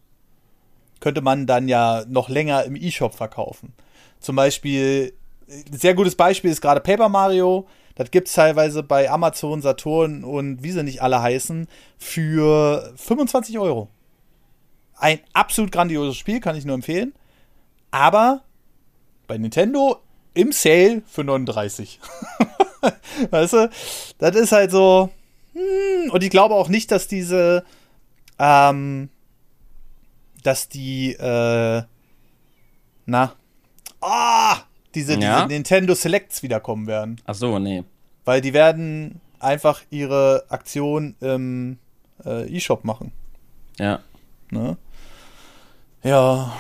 könnte man dann ja noch länger im E-Shop verkaufen. Zum Beispiel, ein sehr gutes Beispiel ist gerade Paper Mario. Das gibt es teilweise bei Amazon, Saturn und wie sie nicht alle heißen, für 25 Euro. Ein absolut grandioses Spiel, kann ich nur empfehlen. Aber bei Nintendo im Sale für 39. <laughs> <laughs> weißt du? Das ist halt so. Hm, und ich glaube auch nicht, dass diese. Ähm, dass die, äh, na, ah, diese, ja? diese Nintendo Selects wiederkommen werden. Ach so, nee. Weil die werden, einfach ihre Aktion im äh, E-Shop machen. Ja. Ne? Ja.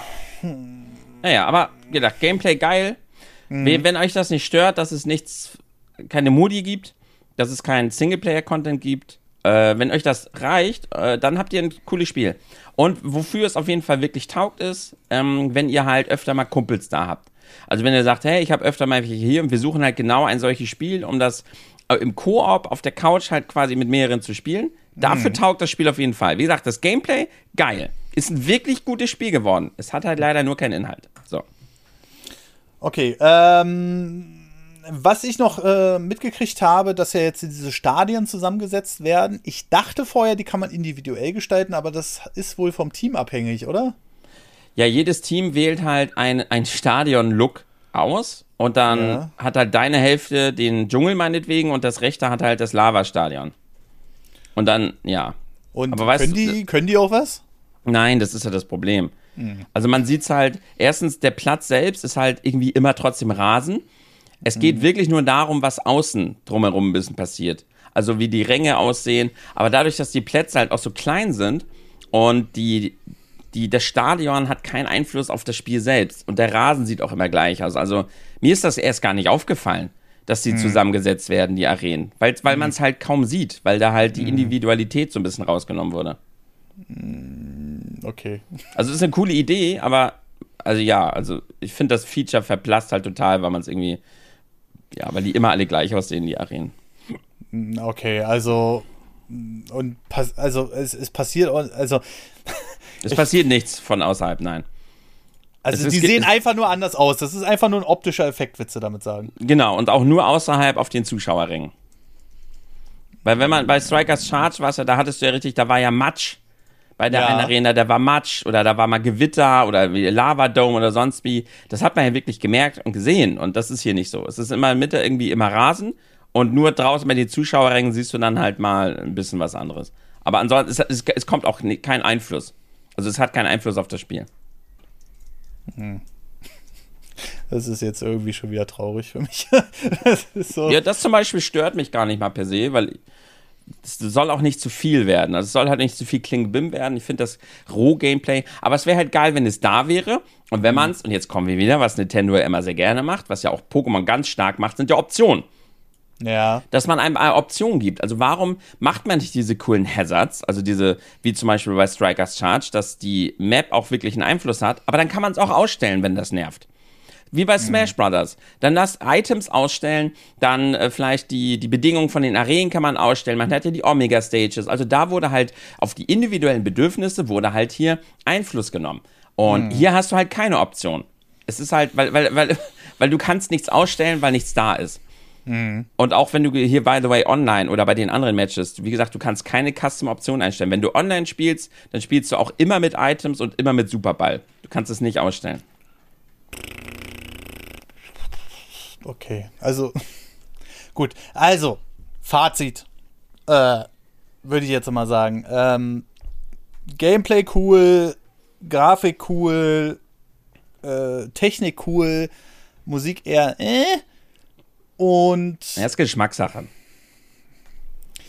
Naja, aber gedacht, Gameplay geil. Mhm. Wenn euch das nicht stört, dass es nichts, keine Modi gibt, dass es keinen Singleplayer-Content gibt, äh, wenn euch das reicht, äh, dann habt ihr ein cooles Spiel. Und wofür es auf jeden Fall wirklich taugt ist, ähm, wenn ihr halt öfter mal Kumpels da habt. Also wenn ihr sagt, hey, ich habe öfter mal welche hier und wir suchen halt genau ein solches Spiel, um das äh, im Koop auf der Couch halt quasi mit mehreren zu spielen. Dafür mhm. taugt das Spiel auf jeden Fall. Wie gesagt, das Gameplay, geil. Ist ein wirklich gutes Spiel geworden. Es hat halt leider nur keinen Inhalt. So. Okay, ähm, was ich noch äh, mitgekriegt habe, dass ja jetzt diese Stadien zusammengesetzt werden. Ich dachte vorher, die kann man individuell gestalten, aber das ist wohl vom Team abhängig, oder? Ja, jedes Team wählt halt ein, ein Stadion-Look aus und dann ja. hat halt deine Hälfte den Dschungel meinetwegen und das rechte hat halt das Lavastadion. Und dann, ja. Und aber können, weißt, die, können die auch was? Nein, das ist ja das Problem. Mhm. Also man sieht es halt, erstens, der Platz selbst ist halt irgendwie immer trotzdem Rasen. Es geht mhm. wirklich nur darum, was außen drumherum ein bisschen passiert. Also wie die Ränge aussehen. Aber dadurch, dass die Plätze halt auch so klein sind und die, die, das Stadion hat keinen Einfluss auf das Spiel selbst. Und der Rasen sieht auch immer gleich aus. Also mir ist das erst gar nicht aufgefallen, dass die mhm. zusammengesetzt werden, die Arenen. Weil, weil mhm. man es halt kaum sieht, weil da halt die mhm. Individualität so ein bisschen rausgenommen wurde. Mhm. Okay. Also es ist eine coole Idee, aber also ja, also ich finde das Feature verblasst halt total, weil man es irgendwie ja, weil die immer alle gleich aussehen, die Arenen. Okay, also und also es, es passiert also <laughs> es passiert nichts von außerhalb, nein. Also die sehen einfach nur anders aus. Das ist einfach nur ein optischer Effekt, willst du damit sagen? Genau, und auch nur außerhalb auf den Zuschauerringen. Weil wenn man bei Strikers Charge war ja, da hattest du ja richtig, da war ja Matsch bei der ja. einen Arena, da war Matsch oder da war mal Gewitter oder Lava Dome oder sonst wie. Das hat man ja wirklich gemerkt und gesehen und das ist hier nicht so. Es ist immer in der Mitte irgendwie immer Rasen und nur draußen bei den Zuschauerrängen siehst du dann halt mal ein bisschen was anderes. Aber ansonsten, es, es, es kommt auch kein Einfluss. Also es hat keinen Einfluss auf das Spiel. Hm. <laughs> Das ist jetzt irgendwie schon wieder traurig für mich. <laughs> das so. Ja, das zum Beispiel stört mich gar nicht mal per se, weil es soll auch nicht zu viel werden. Also es soll halt nicht zu viel Klingbim werden. Ich finde das Roh-Gameplay. Aber es wäre halt geil, wenn es da wäre. Und wenn man es, und jetzt kommen wir wieder, was Nintendo immer sehr gerne macht, was ja auch Pokémon ganz stark macht, sind ja Optionen. Ja. Dass man einem eine Option gibt. Also warum macht man nicht diese coolen Hazards, also diese, wie zum Beispiel bei Strikers Charge, dass die Map auch wirklich einen Einfluss hat, aber dann kann man es auch ausstellen, wenn das nervt. Wie bei Smash mhm. Brothers. Dann lass Items ausstellen, dann äh, vielleicht die, die Bedingungen von den Arenen kann man ausstellen. Man hat ja die Omega Stages. Also da wurde halt auf die individuellen Bedürfnisse wurde halt hier Einfluss genommen. Und mhm. hier hast du halt keine Option. Es ist halt, weil, weil, weil, <laughs> weil du kannst nichts ausstellen, weil nichts da ist. Mhm. Und auch wenn du hier, by the way, online oder bei den anderen Matches, wie gesagt, du kannst keine Custom-Option einstellen. Wenn du online spielst, dann spielst du auch immer mit Items und immer mit Superball. Du kannst es nicht ausstellen. Okay, also <laughs> gut. Also, Fazit. Äh, Würde ich jetzt mal sagen. Ähm, Gameplay cool, Grafik cool, äh, Technik cool, Musik eher äh. Und. Ja, ist Geschmackssache.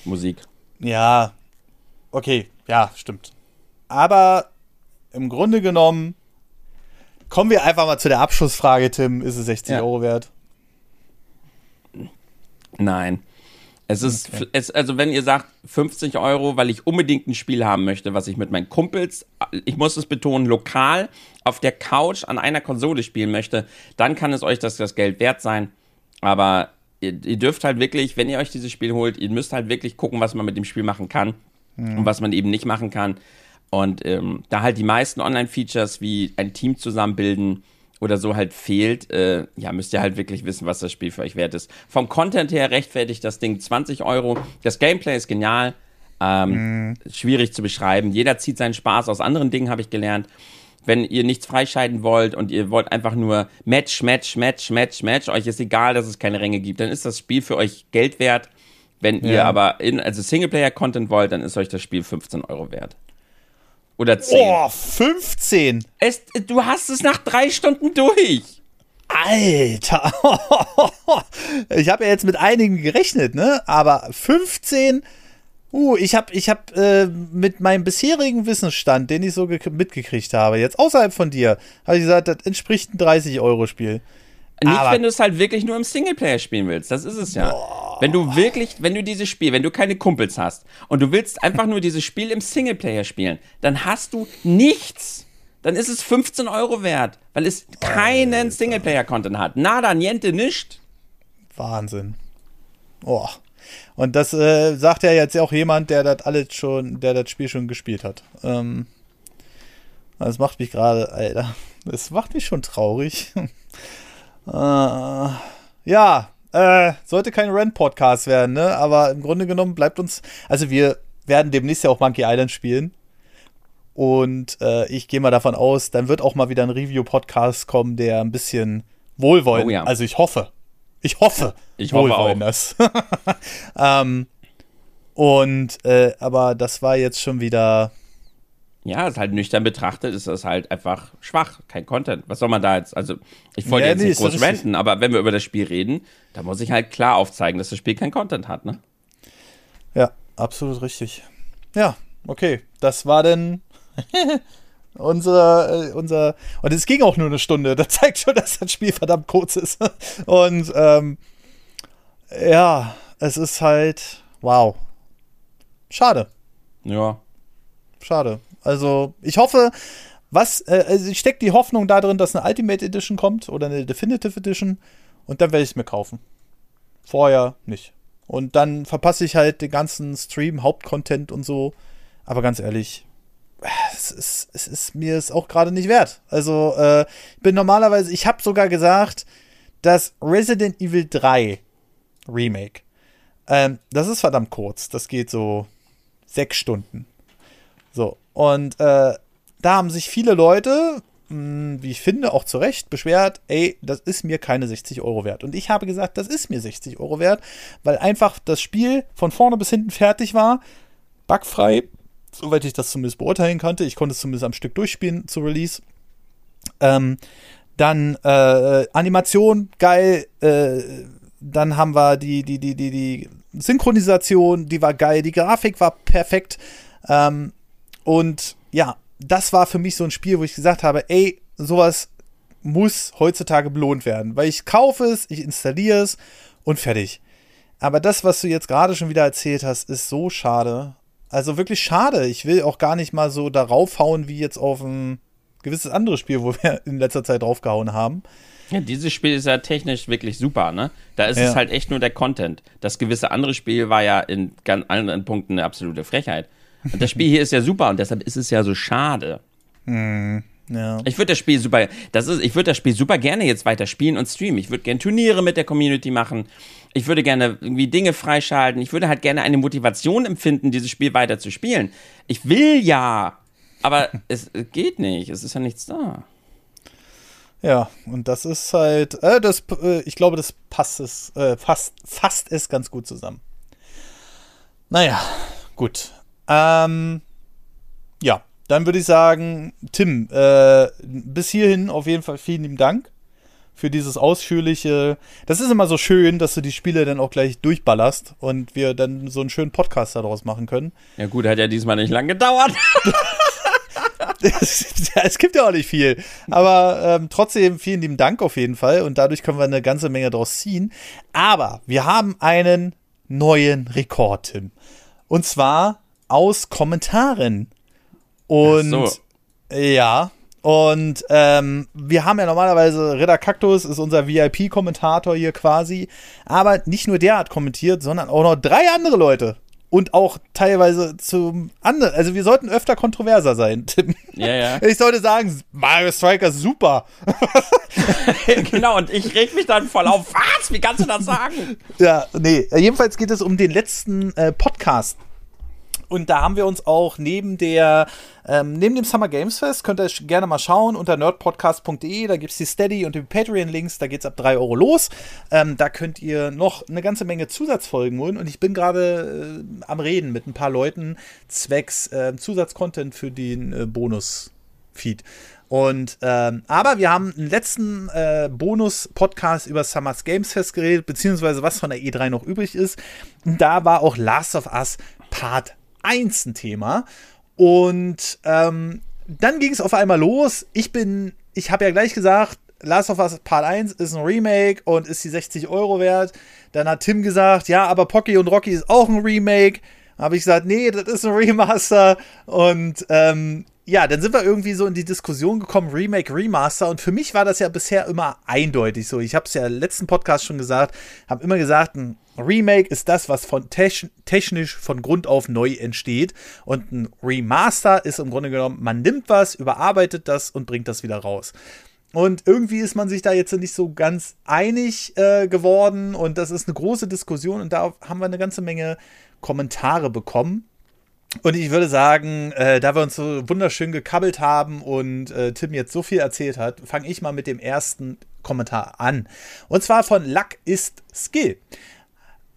Musik. Ja, okay, ja, stimmt. Aber im Grunde genommen kommen wir einfach mal zu der Abschlussfrage, Tim. Ist es 60 ja. Euro wert? Nein. Es ist, okay. es, also wenn ihr sagt 50 Euro, weil ich unbedingt ein Spiel haben möchte, was ich mit meinen Kumpels, ich muss es betonen, lokal auf der Couch an einer Konsole spielen möchte, dann kann es euch das, das Geld wert sein. Aber ihr, ihr dürft halt wirklich, wenn ihr euch dieses Spiel holt, ihr müsst halt wirklich gucken, was man mit dem Spiel machen kann mhm. und was man eben nicht machen kann. Und ähm, da halt die meisten Online-Features wie ein Team zusammenbilden, oder so halt fehlt, äh, ja, müsst ihr halt wirklich wissen, was das Spiel für euch wert ist. Vom Content her rechtfertigt das Ding 20 Euro. Das Gameplay ist genial. Ähm, mm. Schwierig zu beschreiben. Jeder zieht seinen Spaß aus anderen Dingen, habe ich gelernt. Wenn ihr nichts freischeiden wollt und ihr wollt einfach nur Match, Match, Match, Match, Match, euch ist egal, dass es keine Ränge gibt, dann ist das Spiel für euch Geld wert. Wenn ja. ihr aber in, also Singleplayer-Content wollt, dann ist euch das Spiel 15 Euro wert. Oder 10. Oh, 15! Es, du hast es nach drei Stunden durch. Alter. <laughs> ich habe ja jetzt mit einigen gerechnet, ne? Aber 15. Uh, ich habe ich hab, äh, mit meinem bisherigen Wissensstand, den ich so mitgekriegt habe, jetzt außerhalb von dir, habe ich gesagt, das entspricht ein 30-Euro-Spiel. Nicht, Aber wenn du es halt wirklich nur im Singleplayer spielen willst. Das ist es ja. Boah. Wenn du wirklich, wenn du dieses Spiel, wenn du keine Kumpels hast und du willst einfach nur dieses Spiel im Singleplayer spielen, dann hast du nichts. Dann ist es 15 Euro wert, weil es keinen Singleplayer-Content hat. Nada, niente, nicht. Wahnsinn. Oh. Und das äh, sagt ja jetzt auch jemand, der das alles schon, der das Spiel schon gespielt hat. Ähm, das macht mich gerade, Alter. Das macht mich schon traurig. Äh, ja, äh, sollte kein Rent-Podcast werden, ne? Aber im Grunde genommen bleibt uns. Also wir werden demnächst ja auch Monkey Island spielen. Und äh, ich gehe mal davon aus, dann wird auch mal wieder ein Review-Podcast kommen, der ein bisschen wohlwollend. Oh ja. Also ich hoffe. Ich hoffe. <laughs> Ich hoffe auch. Das. <laughs> ähm, und äh, aber das war jetzt schon wieder. Ja, ist halt nüchtern betrachtet, ist das halt einfach schwach, kein Content. Was soll man da jetzt? Also, ich wollte ja, jetzt nee, nicht groß ranten, aber wenn wir über das Spiel reden, da muss ich halt klar aufzeigen, dass das Spiel kein Content hat, ne? Ja, absolut richtig. Ja, okay. Das war denn <laughs> unser, äh, unser, und es ging auch nur eine Stunde. <laughs> Das zeigt schon, dass das Spiel verdammt kurz ist. <laughs> Und ähm, ja, es ist halt, wow. Schade. Ja. Schade. Also, ich hoffe, was, äh, also ich stecke die Hoffnung da drin, dass eine Ultimate Edition kommt oder eine Definitive Edition und dann werde ich es mir kaufen. Vorher nicht. Und dann verpasse ich halt den ganzen Stream, Hauptcontent und so. Aber ganz ehrlich, es ist, es ist mir es auch gerade nicht wert. Also, äh, ich bin normalerweise, ich habe sogar gesagt, dass Resident Evil 3 Remake, ähm, das ist verdammt kurz. Das geht so sechs Stunden. So, und äh, da haben sich viele Leute, mh, hm, wie ich finde, auch zu Recht beschwert, ey, das ist mir keine 60 Euro wert. Und ich habe gesagt, das ist mir 60 Euro wert, weil einfach das Spiel von vorne bis hinten fertig war, bugfrei, soweit ich das zumindest beurteilen konnte. Ich konnte es zumindest am Stück durchspielen zu Release. Ähm, dann äh, Animation, geil. Äh, dann haben wir die, die, die, die, die Synchronisation, die war geil. Die Grafik war perfekt. Ähm, und ja, das war für mich so ein Spiel, wo ich gesagt habe, ey, sowas muss heutzutage belohnt werden. Weil ich kaufe es, ich installiere es und fertig. Aber das, was du jetzt gerade schon wieder erzählt hast, ist so schade. Also wirklich schade. Ich will auch gar nicht mal so darauf hauen, wie jetzt auf ein gewisses anderes Spiel, wo wir in letzter Zeit draufgehauen haben. Ja, dieses Spiel ist ja technisch wirklich super, ne? Da ist ja. es halt echt nur der Content. Das gewisse andere Spiel war ja in ganz anderen Punkten eine absolute Frechheit. Und das Spiel hier ist ja super und deshalb ist es ja so schade. Hm, ja. Ich würde das Spiel super, das ist, ich würde das Spiel super gerne jetzt weiter spielen und streamen. Ich würde gerne Turniere mit der Community machen ich würde gerne irgendwie Dinge freischalten. Ich würde halt gerne eine Motivation empfinden, dieses Spiel weiter zu spielen. Ich will ja, aber <laughs> es geht nicht. Es ist ja nichts da. Ja, und das ist halt, äh, das, äh, ich glaube, das passt es, äh, fasst, fasst es ganz gut zusammen. Naja, gut. Ähm, ja, dann würde ich sagen, Tim, äh, bis hierhin auf jeden Fall vielen lieben Dank für dieses ausführliche. Das ist immer so schön, dass du die Spiele dann auch gleich durchballerst und wir dann so einen schönen Podcast daraus machen können. Ja, gut, hat ja diesmal nicht lang gedauert. <laughs> es gibt ja auch nicht viel. Aber ähm, trotzdem vielen lieben Dank auf jeden Fall. Und dadurch können wir eine ganze Menge daraus ziehen. Aber wir haben einen neuen Rekord, Tim. Und zwar aus Kommentaren. Und so. ja, und ähm, wir haben ja normalerweise Ritter Kaktus ist unser VIP-Kommentator hier quasi. Aber nicht nur der hat kommentiert, sondern auch noch drei andere Leute. Und auch teilweise zum anderen. Also wir sollten öfter kontroverser sein, Tim. Ja, ja. <laughs> Ich sollte sagen, Mario Striker super. <laughs> genau, und ich reg mich dann voll auf. Was? Wie kannst du das sagen? Ja, nee. Jedenfalls geht es um den letzten äh, Podcast und da haben wir uns auch neben der, ähm, neben dem Summer Games Fest, könnt ihr gerne mal schauen unter nerdpodcast.de, da gibt es die Steady und die Patreon-Links, da geht es ab 3 Euro los. Ähm, da könnt ihr noch eine ganze Menge Zusatzfolgen holen und ich bin gerade äh, am Reden mit ein paar Leuten zwecks äh, Zusatzcontent für den äh, Bonus-Feed. Und ähm, aber wir haben einen letzten äh, Bonus-Podcast über Summers Games Fest geredet, beziehungsweise was von der E3 noch übrig ist. Da war auch Last of Us Part 1 ein Thema. Und ähm, dann ging es auf einmal los. Ich bin, ich habe ja gleich gesagt, Last of Us Part 1 ist ein Remake und ist die 60 Euro wert. Dann hat Tim gesagt, ja, aber Pocky und Rocky ist auch ein Remake. Habe ich gesagt, nee, das ist ein Remaster. Und ähm, ja, dann sind wir irgendwie so in die Diskussion gekommen, Remake, Remaster. Und für mich war das ja bisher immer eindeutig so. Ich habe es ja im letzten Podcast schon gesagt, habe immer gesagt, ein Remake ist das, was von technisch von Grund auf neu entsteht. Und ein Remaster ist im Grunde genommen, man nimmt was, überarbeitet das und bringt das wieder raus. Und irgendwie ist man sich da jetzt nicht so ganz einig äh, geworden. Und das ist eine große Diskussion. Und da haben wir eine ganze Menge Kommentare bekommen. Und ich würde sagen, äh, da wir uns so wunderschön gekabbelt haben und äh, Tim jetzt so viel erzählt hat, fange ich mal mit dem ersten Kommentar an. Und zwar von Luck ist Skill.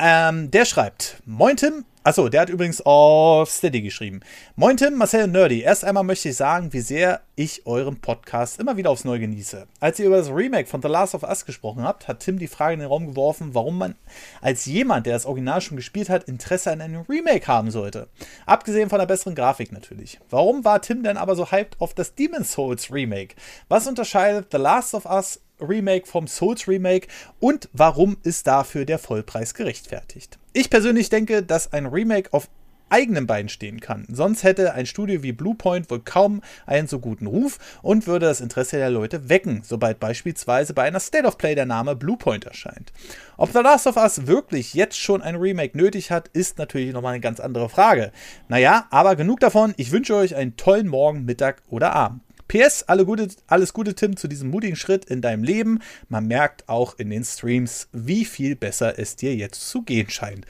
Ähm, der schreibt: Moin Tim, Achso, der hat übrigens auf Steady geschrieben. Moin Tim, Marcel und Nerdy. Erst einmal möchte ich sagen, wie sehr ich euren Podcast immer wieder aufs Neue genieße. Als ihr über das Remake von The Last of Us gesprochen habt, hat Tim die Frage in den Raum geworfen, warum man als jemand, der das Original schon gespielt hat, Interesse an einem Remake haben sollte. Abgesehen von der besseren Grafik natürlich. Warum war Tim denn aber so hyped auf das Demon's Souls Remake? Was unterscheidet The Last of Us Remake vom Souls Remake und warum ist dafür der Vollpreis gerechtfertigt? Ich persönlich denke, dass ein Remake auf eigenen Beinen stehen kann. Sonst hätte ein Studio wie Bluepoint wohl kaum einen so guten Ruf und würde das Interesse der Leute wecken, sobald beispielsweise bei einer State of Play der Name Bluepoint erscheint. Ob The Last of Us wirklich jetzt schon ein Remake nötig hat, ist natürlich nochmal eine ganz andere Frage. Naja, aber genug davon. Ich wünsche euch einen tollen Morgen, Mittag oder Abend. PS, alle gute, alles Gute, Tim, zu diesem mutigen Schritt in deinem Leben. Man merkt auch in den Streams, wie viel besser es dir jetzt zu gehen scheint.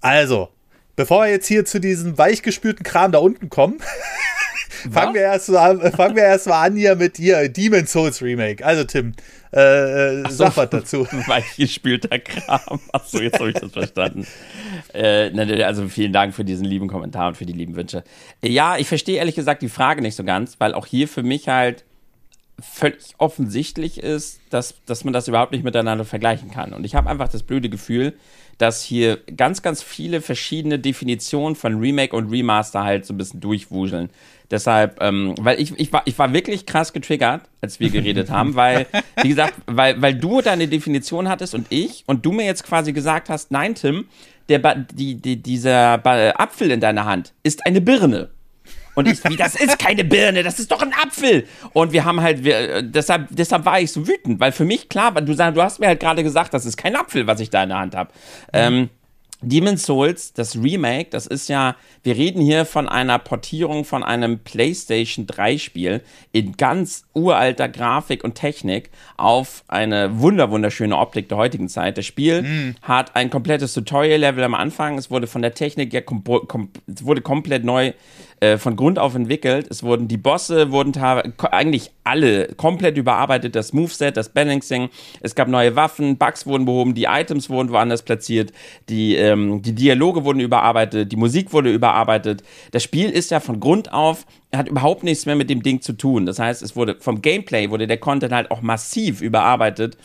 Also, bevor wir jetzt hier zu diesem weichgespülten Kram da unten kommen, <laughs> <laughs> fangen wir, erst mal, fangen wir erst mal an hier mit dir, Demon Souls Remake. Also, Tim, äh, äh, sag was dazu. <laughs> Weichgespülter Kram. Achso, jetzt habe ich das verstanden. Äh, also vielen Dank für diesen lieben Kommentar und für die lieben Wünsche. Ja, ich verstehe ehrlich gesagt die Frage nicht so ganz, weil auch hier für mich halt völlig offensichtlich ist, dass, dass man das überhaupt nicht miteinander vergleichen kann. Und ich habe einfach das blöde Gefühl, dass hier ganz, ganz viele verschiedene Definitionen von Remake und Remaster halt so ein bisschen durchwuseln. Deshalb, ähm, weil ich, ich, war, ich war wirklich krass getriggert, als wir geredet haben, weil, <laughs> wie gesagt, weil, weil du deine Definition hattest und ich und du mir jetzt quasi gesagt hast, nein, Tim, der ba die, die, dieser ba Apfel in deiner Hand ist eine Birne. Und ich, wie, das ist keine Birne, das ist doch ein Apfel. Und wir haben halt, wir, deshalb, deshalb war ich so wütend, weil für mich klar war, du, du hast mir halt gerade gesagt, das ist kein Apfel, was ich da in der Hand habe. Mhm. Ähm, Demon's Souls, das Remake, das ist ja, wir reden hier von einer Portierung von einem PlayStation 3 Spiel in ganz uralter Grafik und Technik auf eine wunder wunderschöne Optik der heutigen Zeit. Das Spiel mm. hat ein komplettes Tutorial-Level am Anfang. Es wurde von der Technik ja kom kom wurde komplett neu äh, von Grund auf entwickelt. Es wurden die Bosse wurden eigentlich alle komplett überarbeitet, das Moveset, das Balancing. Es gab neue Waffen, Bugs wurden behoben, die Items wurden woanders platziert, die, ähm, die Dialoge wurden überarbeitet, die Musik wurde überarbeitet. Das Spiel ist ja von Grund auf hat überhaupt nichts mehr mit dem Ding zu tun. Das heißt, es wurde vom Gameplay wurde der Content halt auch massiv überarbeitet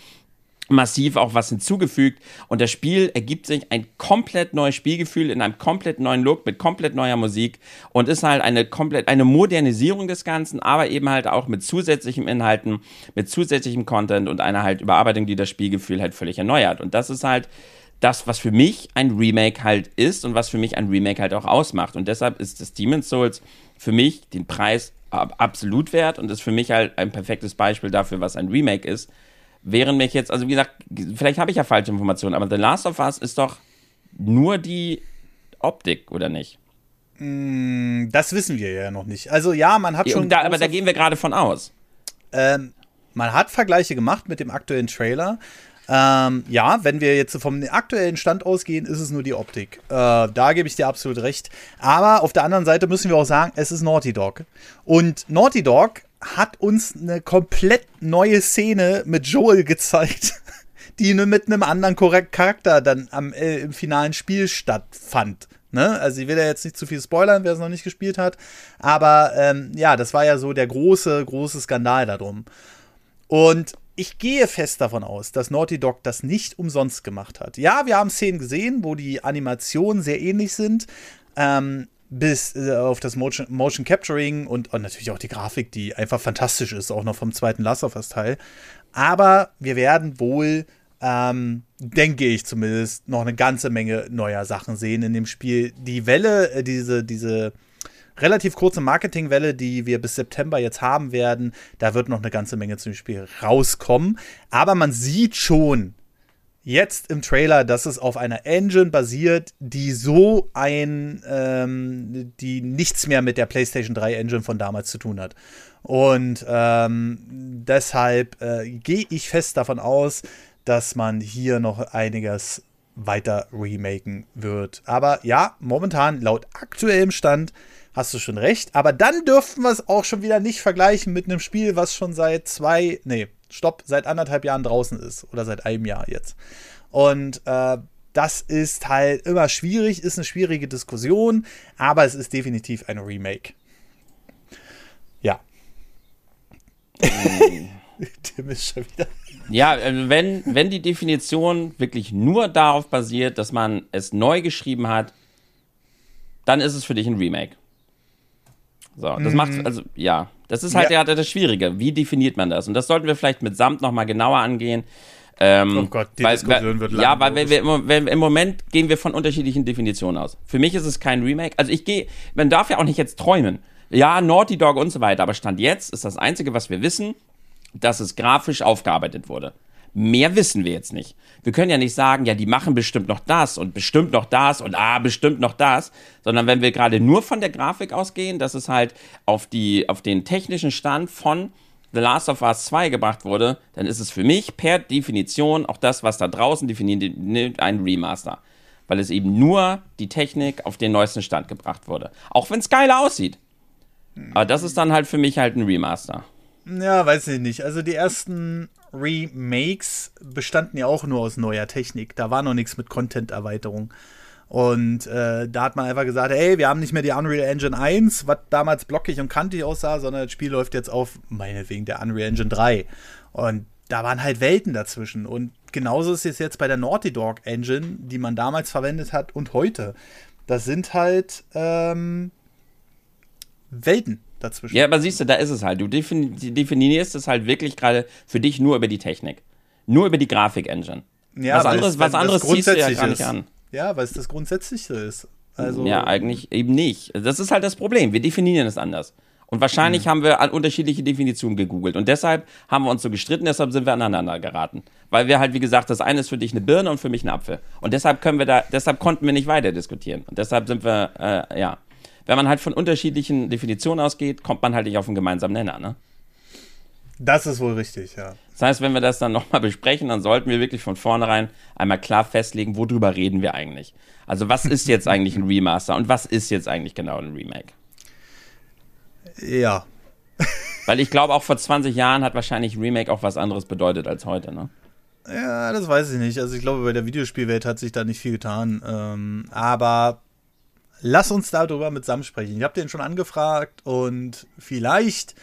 massiv auch was hinzugefügt. Und das Spiel ergibt sich ein komplett neues Spielgefühl in einem komplett neuen Look mit komplett neuer Musik und ist halt eine komplett eine Modernisierung des Ganzen, aber eben halt auch mit zusätzlichen Inhalten, mit zusätzlichem Content und einer halt Überarbeitung, die das Spielgefühl halt völlig erneuert. Und das ist halt das, was für mich ein Remake halt ist und was für mich ein Remake halt auch ausmacht. Und deshalb ist das Demon's Souls für mich den Preis absolut wert und ist für mich halt ein perfektes Beispiel dafür, was ein Remake ist Während mich jetzt, also wie gesagt, vielleicht habe ich ja falsche Informationen, aber The Last of Us ist doch nur die Optik, oder nicht? Mm, das wissen wir ja noch nicht. Also ja, man hat schon. Da, aber da gehen wir gerade von aus. Ähm, man hat Vergleiche gemacht mit dem aktuellen Trailer. Ähm, ja, wenn wir jetzt vom aktuellen Stand ausgehen, ist es nur die Optik. Äh, da gebe ich dir absolut recht. Aber auf der anderen Seite müssen wir auch sagen, es ist Naughty Dog. Und Naughty Dog hat uns eine komplett neue Szene mit Joel gezeigt, <laughs> die nur mit einem anderen Charakter dann am, äh, im finalen Spiel stattfand. Ne? Also ich will ja jetzt nicht zu viel spoilern, wer es noch nicht gespielt hat. Aber ähm, ja, das war ja so der große, große Skandal darum. Und ich gehe fest davon aus, dass Naughty Dog das nicht umsonst gemacht hat. Ja, wir haben Szenen gesehen, wo die Animationen sehr ähnlich sind. Ähm, bis äh, auf das Motion, Motion Capturing und, und, natürlich auch die Grafik, die einfach fantastisch ist, auch noch vom zweiten Last of Us Teil. Aber wir werden wohl, ähm, denke ich zumindest, noch eine ganze Menge neuer Sachen sehen in dem Spiel. Die Welle, äh, diese, diese relativ kurze Marketingwelle, die wir bis September jetzt haben werden, da wird noch eine ganze Menge zum Spiel rauskommen. Aber man sieht schon, jetzt im Trailer, dass es auf einer Engine basiert, die so ein, ähm, die nichts mehr mit der PlayStation 3 Engine von damals zu tun hat. Und ähm, deshalb äh, gehe ich fest davon aus, dass man hier noch einiges weiter remaken wird. Aber ja, momentan laut aktuellem Stand hast du schon recht. Aber dann dürften wir es auch schon wieder nicht vergleichen mit einem Spiel, was schon seit zwei, nee, stopp, seit anderthalb Jahren draußen ist. Oder seit einem Jahr jetzt. Und äh, das ist halt immer schwierig, ist eine schwierige Diskussion, aber es ist definitiv ein Remake. Ja. <laughs> Tim ist schon wieder. Ja, äh, wenn, wenn die Definition wirklich nur darauf basiert, dass man es neu geschrieben hat, dann ist es für dich ein Remake. So, das mhm. macht, also, ja, das ist halt ja. ja das Schwierige. Wie definiert man das? Und das sollten wir vielleicht mit Samt nochmal genauer angehen. Ähm, oh Gott, die weil, Diskussion wird lang. Ja, weil wir, wir, wir, im Moment gehen wir von unterschiedlichen Definitionen aus. Für mich ist es kein Remake. Also ich gehe, man darf ja auch nicht jetzt träumen. Ja, Naughty Dog und so weiter. Aber Stand jetzt ist das Einzige, was wir wissen, dass es grafisch aufgearbeitet wurde. Mehr wissen wir jetzt nicht. Wir können ja nicht sagen, ja, die machen bestimmt noch das und bestimmt noch das und ah, bestimmt noch das, sondern wenn wir gerade nur von der Grafik ausgehen, dass es halt auf die, auf den technischen Stand von The Last of Us 2 gebracht wurde, dann ist es für mich per Definition auch das, was da draußen definiert, ein Remaster. Weil es eben nur die Technik auf den neuesten Stand gebracht wurde. Auch wenn es geiler aussieht. Aber das ist dann halt für mich halt ein Remaster. Ja, weiß ich nicht. Also die ersten Remakes bestanden ja auch nur aus neuer Technik. Da war noch nichts mit Content-Erweiterung. Und äh, da hat man einfach gesagt, ey, wir haben nicht mehr die Unreal Engine 1, was damals blockig und kantig aussah, sondern das Spiel läuft jetzt auf, meinetwegen, der Unreal Engine 3. Und da waren halt Welten dazwischen. Und genauso ist es jetzt bei der Naughty Dog Engine, die man damals verwendet hat und heute. Das sind halt ähm, Welten dazwischen. Ja, aber siehst du, da ist es halt. Du definierst es halt wirklich gerade für dich nur über die Technik. Nur über die Grafik-Engine. Ja, was anderes, was anderes ziehst du ja gar nicht an. Ja, weil es das Grundsätzlichste ist. Also, ja, eigentlich eben nicht. Das ist halt das Problem. Wir definieren es anders. Und wahrscheinlich mhm. haben wir unterschiedliche Definitionen gegoogelt. Und deshalb haben wir uns so gestritten, deshalb sind wir aneinander geraten. Weil wir halt, wie gesagt, das eine ist für dich eine Birne und für mich ein Apfel. Und deshalb können wir da, deshalb konnten wir nicht weiter diskutieren. Und deshalb sind wir, äh, ja. Wenn man halt von unterschiedlichen Definitionen ausgeht, kommt man halt nicht auf einen gemeinsamen Nenner, ne? Das ist wohl richtig, ja. Das heißt, wenn wir das dann nochmal besprechen, dann sollten wir wirklich von vornherein einmal klar festlegen, worüber reden wir eigentlich. Also was ist jetzt eigentlich ein Remaster und was ist jetzt eigentlich genau ein Remake? Ja. <laughs> Weil ich glaube, auch vor 20 Jahren hat wahrscheinlich Remake auch was anderes bedeutet als heute, ne? Ja, das weiß ich nicht. Also ich glaube, bei der Videospielwelt hat sich da nicht viel getan. Ähm, aber lass uns darüber mit Sam sprechen. Ich habe den schon angefragt und vielleicht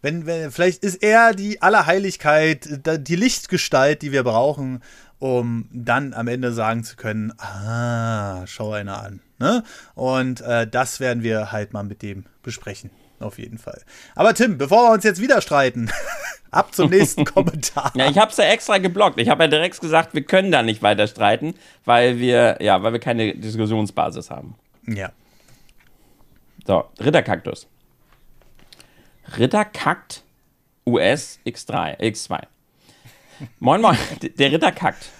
wenn, wenn, vielleicht ist er die Allerheiligkeit, die Lichtgestalt, die wir brauchen, um dann am Ende sagen zu können, ah, schau einer an. Ne? Und äh, das werden wir halt mal mit dem besprechen. Auf jeden Fall. Aber Tim, bevor wir uns jetzt wieder streiten, <laughs> ab zum nächsten <laughs> Kommentar. Ja, ich habe es ja extra geblockt. Ich habe ja direkt gesagt, wir können da nicht weiter streiten, weil wir, ja, weil wir keine Diskussionsbasis haben. Ja. So, Ritterkaktus. Ritter kackt US X3, X2. Moin, moin, <laughs> der Ritter kackt.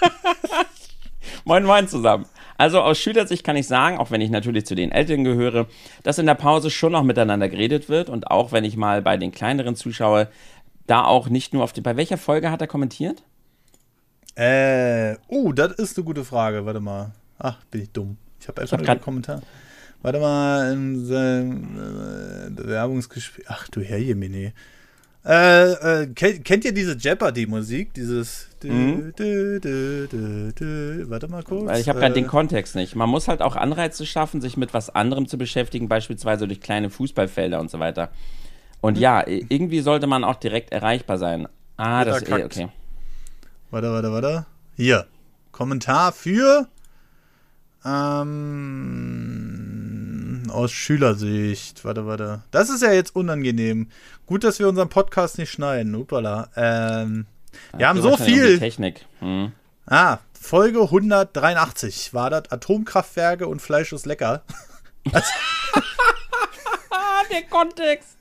<laughs> moin, moin zusammen. Also aus Schülersicht kann ich sagen, auch wenn ich natürlich zu den Älteren gehöre, dass in der Pause schon noch miteinander geredet wird und auch wenn ich mal bei den kleineren zuschaue, da auch nicht nur auf die. Bei welcher Folge hat er kommentiert? Äh, oh, das ist eine gute Frage. Warte mal. Ach, bin ich dumm. Ich habe einfach einen Kommentar. Warte mal, in seinem äh, Bewerbungsgespräch. Ach du Herrjemine. Äh, äh, kennt, kennt, ihr diese Jeopardy-Musik? Dieses. Mhm. Dü, dü, dü, Warte mal kurz. Weil ich habe gerade äh, den Kontext nicht. Man muss halt auch Anreize schaffen, sich mit was anderem zu beschäftigen, beispielsweise durch kleine Fußballfelder und so weiter. Und mhm. ja, irgendwie sollte man auch direkt erreichbar sein. Ah, das ist eh, okay. Warte, warte, warte. Hier. Kommentar für. Ähm, aus Schülersicht. Warte, warte. Das ist ja jetzt unangenehm. Gut, dass wir unseren Podcast nicht schneiden. Upala. Ähm, wir haben so viel. Technik. Hm. Ah, Folge 183 war das Atomkraftwerke und Fleisch ist lecker. <laughs> <laughs> Der Kontext.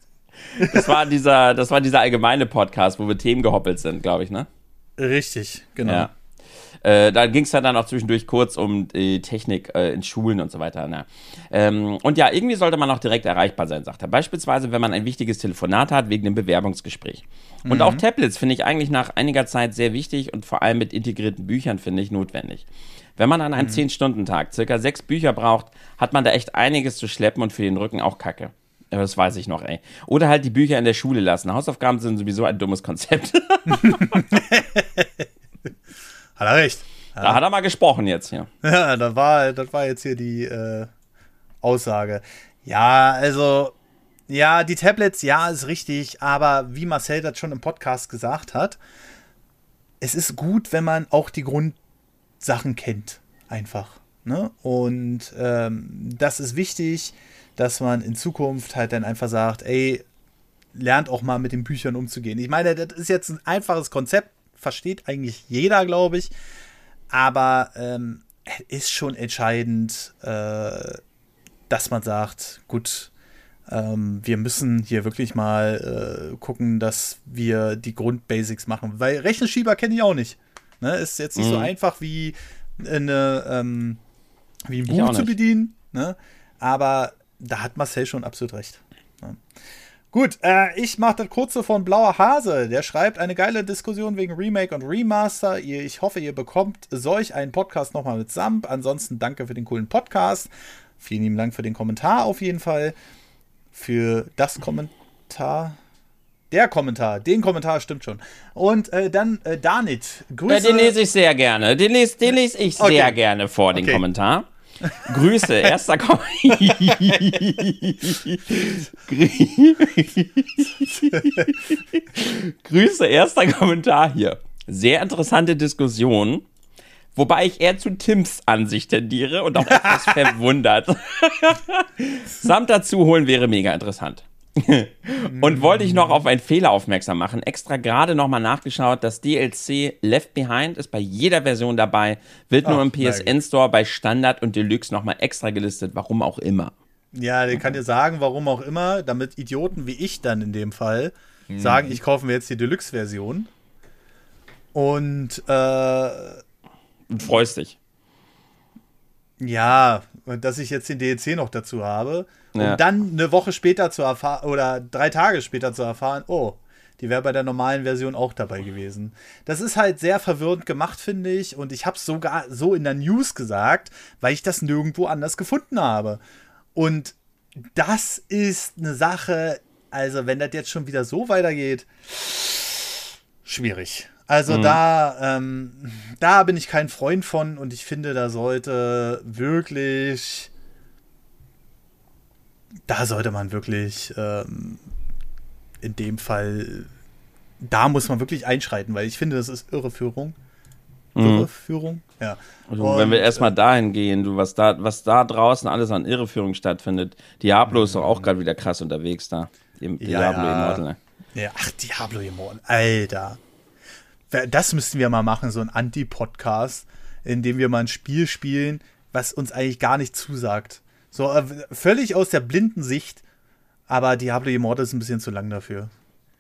Das war dieser, das war dieser allgemeine Podcast, wo wir Themen gehoppelt sind, glaube ich, ne? Richtig, genau. Ja. Äh, da ging es ja dann auch zwischendurch kurz um die Technik äh, in Schulen und so weiter. Ne? Ähm, und ja, irgendwie sollte man auch direkt erreichbar sein, sagt er. Beispielsweise, wenn man ein wichtiges Telefonat hat wegen einem Bewerbungsgespräch. Und mhm. auch Tablets finde ich eigentlich nach einiger Zeit sehr wichtig und vor allem mit integrierten Büchern finde ich notwendig. Wenn man an einem mhm. 10-Stunden-Tag circa sechs Bücher braucht, hat man da echt einiges zu schleppen und für den Rücken auch Kacke. Das weiß ich noch, ey. Oder halt die Bücher in der Schule lassen. Hausaufgaben sind sowieso ein dummes Konzept. <laughs> <laughs> hat er recht. Ja. Da hat er mal gesprochen jetzt hier. <laughs> Ja, das war, das war jetzt hier die äh, Aussage. Ja, also, ja, die Tablets, ja, ist richtig, aber wie Marcel das schon im Podcast gesagt hat, es ist gut, wenn man auch die Grundsachen kennt. Einfach. Ne? Und ähm, das ist wichtig dass man in Zukunft halt dann einfach sagt, ey, lernt auch mal mit den Büchern umzugehen. Ich meine, das ist jetzt ein einfaches Konzept, versteht eigentlich jeder, glaube ich, aber ähm, ist schon entscheidend, äh, dass man sagt, gut, ähm, wir müssen hier wirklich mal äh, gucken, dass wir die Grundbasics machen, weil Rechenschieber kenne ich auch nicht. Ne? Ist jetzt nicht mhm. so einfach wie eine ähm, wie ein Buch zu bedienen, ne? aber da hat Marcel schon absolut recht. Ja. Gut, äh, ich mache das kurze von Blauer Hase. Der schreibt eine geile Diskussion wegen Remake und Remaster. Ich hoffe, ihr bekommt solch einen Podcast nochmal mit Samp. Ansonsten danke für den coolen Podcast. Vielen lieben Dank für den Kommentar auf jeden Fall. Für das Kommentar. Der Kommentar, den Kommentar stimmt schon. Und äh, dann äh, Danit. Grüße. Ja, den lese ich sehr gerne. Den lese den les ich okay. sehr gerne vor, den okay. Kommentar. Grüße, erster Kommentar. <laughs> Grüße, erster Kommentar hier. Sehr interessante Diskussion. Wobei ich eher zu Tims Ansicht tendiere und auch etwas <laughs> verwundert. <laughs> Samt dazu holen wäre mega interessant. <laughs> und wollte ich noch auf einen Fehler aufmerksam machen. Extra gerade nochmal nachgeschaut. Das DLC Left Behind ist bei jeder Version dabei, wird nur Ach, im PSN Store bei Standard und Deluxe nochmal extra gelistet. Warum auch immer. Ja, der kann dir sagen, warum auch immer, damit Idioten wie ich dann in dem Fall mhm. sagen, ich kaufe mir jetzt die Deluxe-Version. Und, äh. Und freust dich. Ja, dass ich jetzt den DLC noch dazu habe um ja. dann eine Woche später zu erfahren oder drei Tage später zu erfahren, oh, die wäre bei der normalen Version auch dabei gewesen. Das ist halt sehr verwirrend gemacht, finde ich. Und ich habe es sogar so in der News gesagt, weil ich das nirgendwo anders gefunden habe. Und das ist eine Sache, also wenn das jetzt schon wieder so weitergeht, schwierig. Also mhm. da, ähm, da bin ich kein Freund von und ich finde, da sollte wirklich da sollte man wirklich ähm, in dem Fall, da muss man wirklich einschreiten, weil ich finde, das ist Irreführung. Mhm. Irreführung, ja. Also, Und, wenn wir erstmal äh, dahin gehen, du, was da, was da draußen alles an Irreführung stattfindet, Diablo mhm. ist doch auch gerade wieder krass unterwegs da. Diablo ja, Immortal. Ne? Ja, ach, Diablo Immortal, Alter. Das müssten wir mal machen, so ein Anti-Podcast, in dem wir mal ein Spiel spielen, was uns eigentlich gar nicht zusagt. So äh, völlig aus der blinden Sicht, aber Diablo Immortal ist ein bisschen zu lang dafür.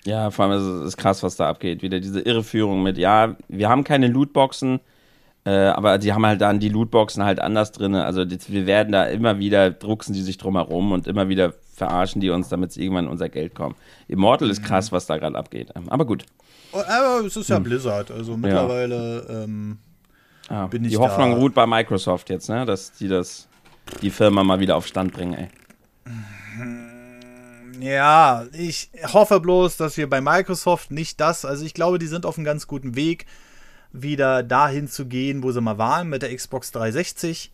Ja, vor allem ist es krass, was da abgeht. Wieder diese Irreführung mit, ja, wir haben keine Lootboxen, äh, aber die haben halt dann die Lootboxen halt anders drin. Also die, wir werden da immer wieder, drucksen die sich drum herum und immer wieder verarschen die uns, damit sie irgendwann unser Geld kommen. Immortal ist mhm. krass, was da gerade abgeht. Aber gut. Oh, aber es ist ja hm. Blizzard, also mittlerweile ja. ähm, ah, bin ich Die Hoffnung da ruht bei Microsoft jetzt, ne, dass die das die Firma mal wieder auf Stand bringen, ey. Ja, ich hoffe bloß, dass wir bei Microsoft nicht das, also ich glaube, die sind auf einem ganz guten Weg, wieder dahin zu gehen, wo sie mal waren mit der Xbox 360.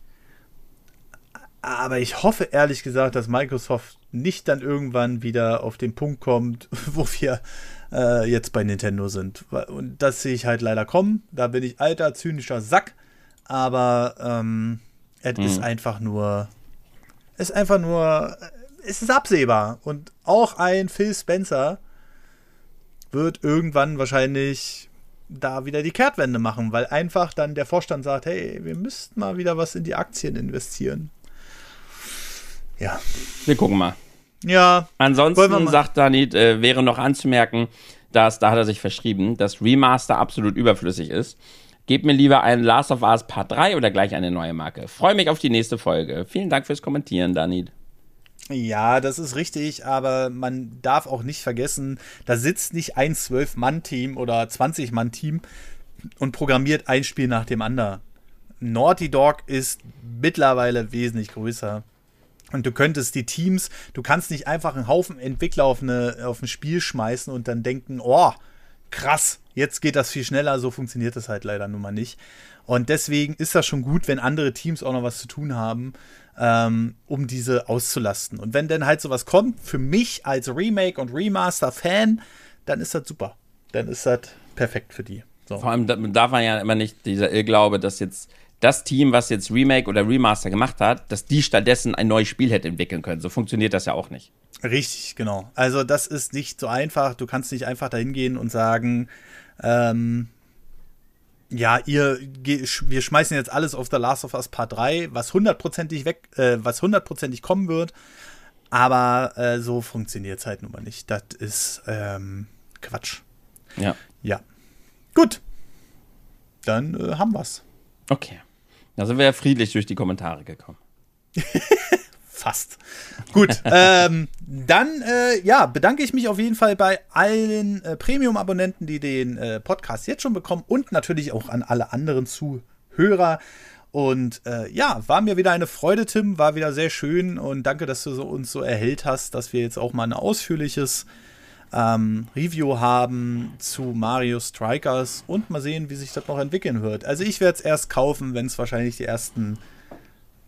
Aber ich hoffe ehrlich gesagt, dass Microsoft nicht dann irgendwann wieder auf den Punkt kommt, <laughs> wo wir äh, jetzt bei Nintendo sind. Und das sehe ich halt leider kommen. Da bin ich alter, zynischer Sack. Aber ähm, es mhm. ist einfach nur. Es ist einfach nur. Es ist absehbar. Und auch ein Phil Spencer wird irgendwann wahrscheinlich da wieder die Kehrtwende machen, weil einfach dann der Vorstand sagt, hey, wir müssten mal wieder was in die Aktien investieren. Ja. Wir gucken mal. Ja. Ansonsten sagt Danit, äh, wäre noch anzumerken, dass, da hat er sich verschrieben, dass Remaster absolut überflüssig ist. Gebt mir lieber einen Last of Us Part 3 oder gleich eine neue Marke. Freue mich auf die nächste Folge. Vielen Dank fürs Kommentieren, Danit. Ja, das ist richtig, aber man darf auch nicht vergessen, da sitzt nicht ein 12-Mann-Team oder 20-Mann-Team und programmiert ein Spiel nach dem anderen. Naughty Dog ist mittlerweile wesentlich größer. Und du könntest die Teams, du kannst nicht einfach einen Haufen Entwickler auf, eine, auf ein Spiel schmeißen und dann denken, oh, krass, jetzt geht das viel schneller. So funktioniert das halt leider nun mal nicht. Und deswegen ist das schon gut, wenn andere Teams auch noch was zu tun haben, ähm, um diese auszulasten. Und wenn dann halt sowas kommt, für mich als Remake und Remaster-Fan, dann ist das super. Dann ist das perfekt für die. So. Vor allem darf man ja immer nicht dieser Irrglaube, dass jetzt das Team, was jetzt Remake oder Remaster gemacht hat, dass die stattdessen ein neues Spiel hätte entwickeln können. So funktioniert das ja auch nicht. Richtig, genau. Also das ist nicht so einfach. Du kannst nicht einfach dahin gehen und sagen, ähm, ja, ihr, wir schmeißen jetzt alles auf The Last of Us Part 3, was hundertprozentig weg, äh, was hundertprozentig kommen wird. Aber äh, so funktioniert es halt nun mal nicht. Das ist ähm, Quatsch. Ja. Ja. Gut. Dann äh, haben wir's. Okay. Da sind wir ja friedlich durch die Kommentare gekommen. <laughs> Fast. Gut, <laughs> ähm, dann äh, ja, bedanke ich mich auf jeden Fall bei allen äh, Premium-Abonnenten, die den äh, Podcast jetzt schon bekommen und natürlich auch an alle anderen Zuhörer. Und äh, ja, war mir wieder eine Freude, Tim, war wieder sehr schön und danke, dass du so, uns so erhellt hast, dass wir jetzt auch mal ein ausführliches ähm, Review haben zu Mario Strikers und mal sehen, wie sich das noch entwickeln wird. Also ich werde es erst kaufen, wenn es wahrscheinlich die ersten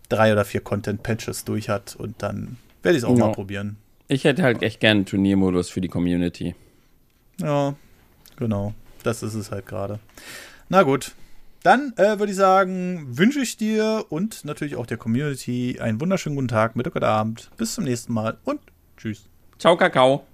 drei oder vier Content-Patches durch hat und dann werde ich es auch ja. mal probieren. Ich hätte halt echt gerne einen Turniermodus für die Community. Ja, genau. Das ist es halt gerade. Na gut. Dann äh, würde ich sagen, wünsche ich dir und natürlich auch der Community einen wunderschönen guten Tag, Mittag oder Abend. Bis zum nächsten Mal und tschüss. Ciao, Kakao.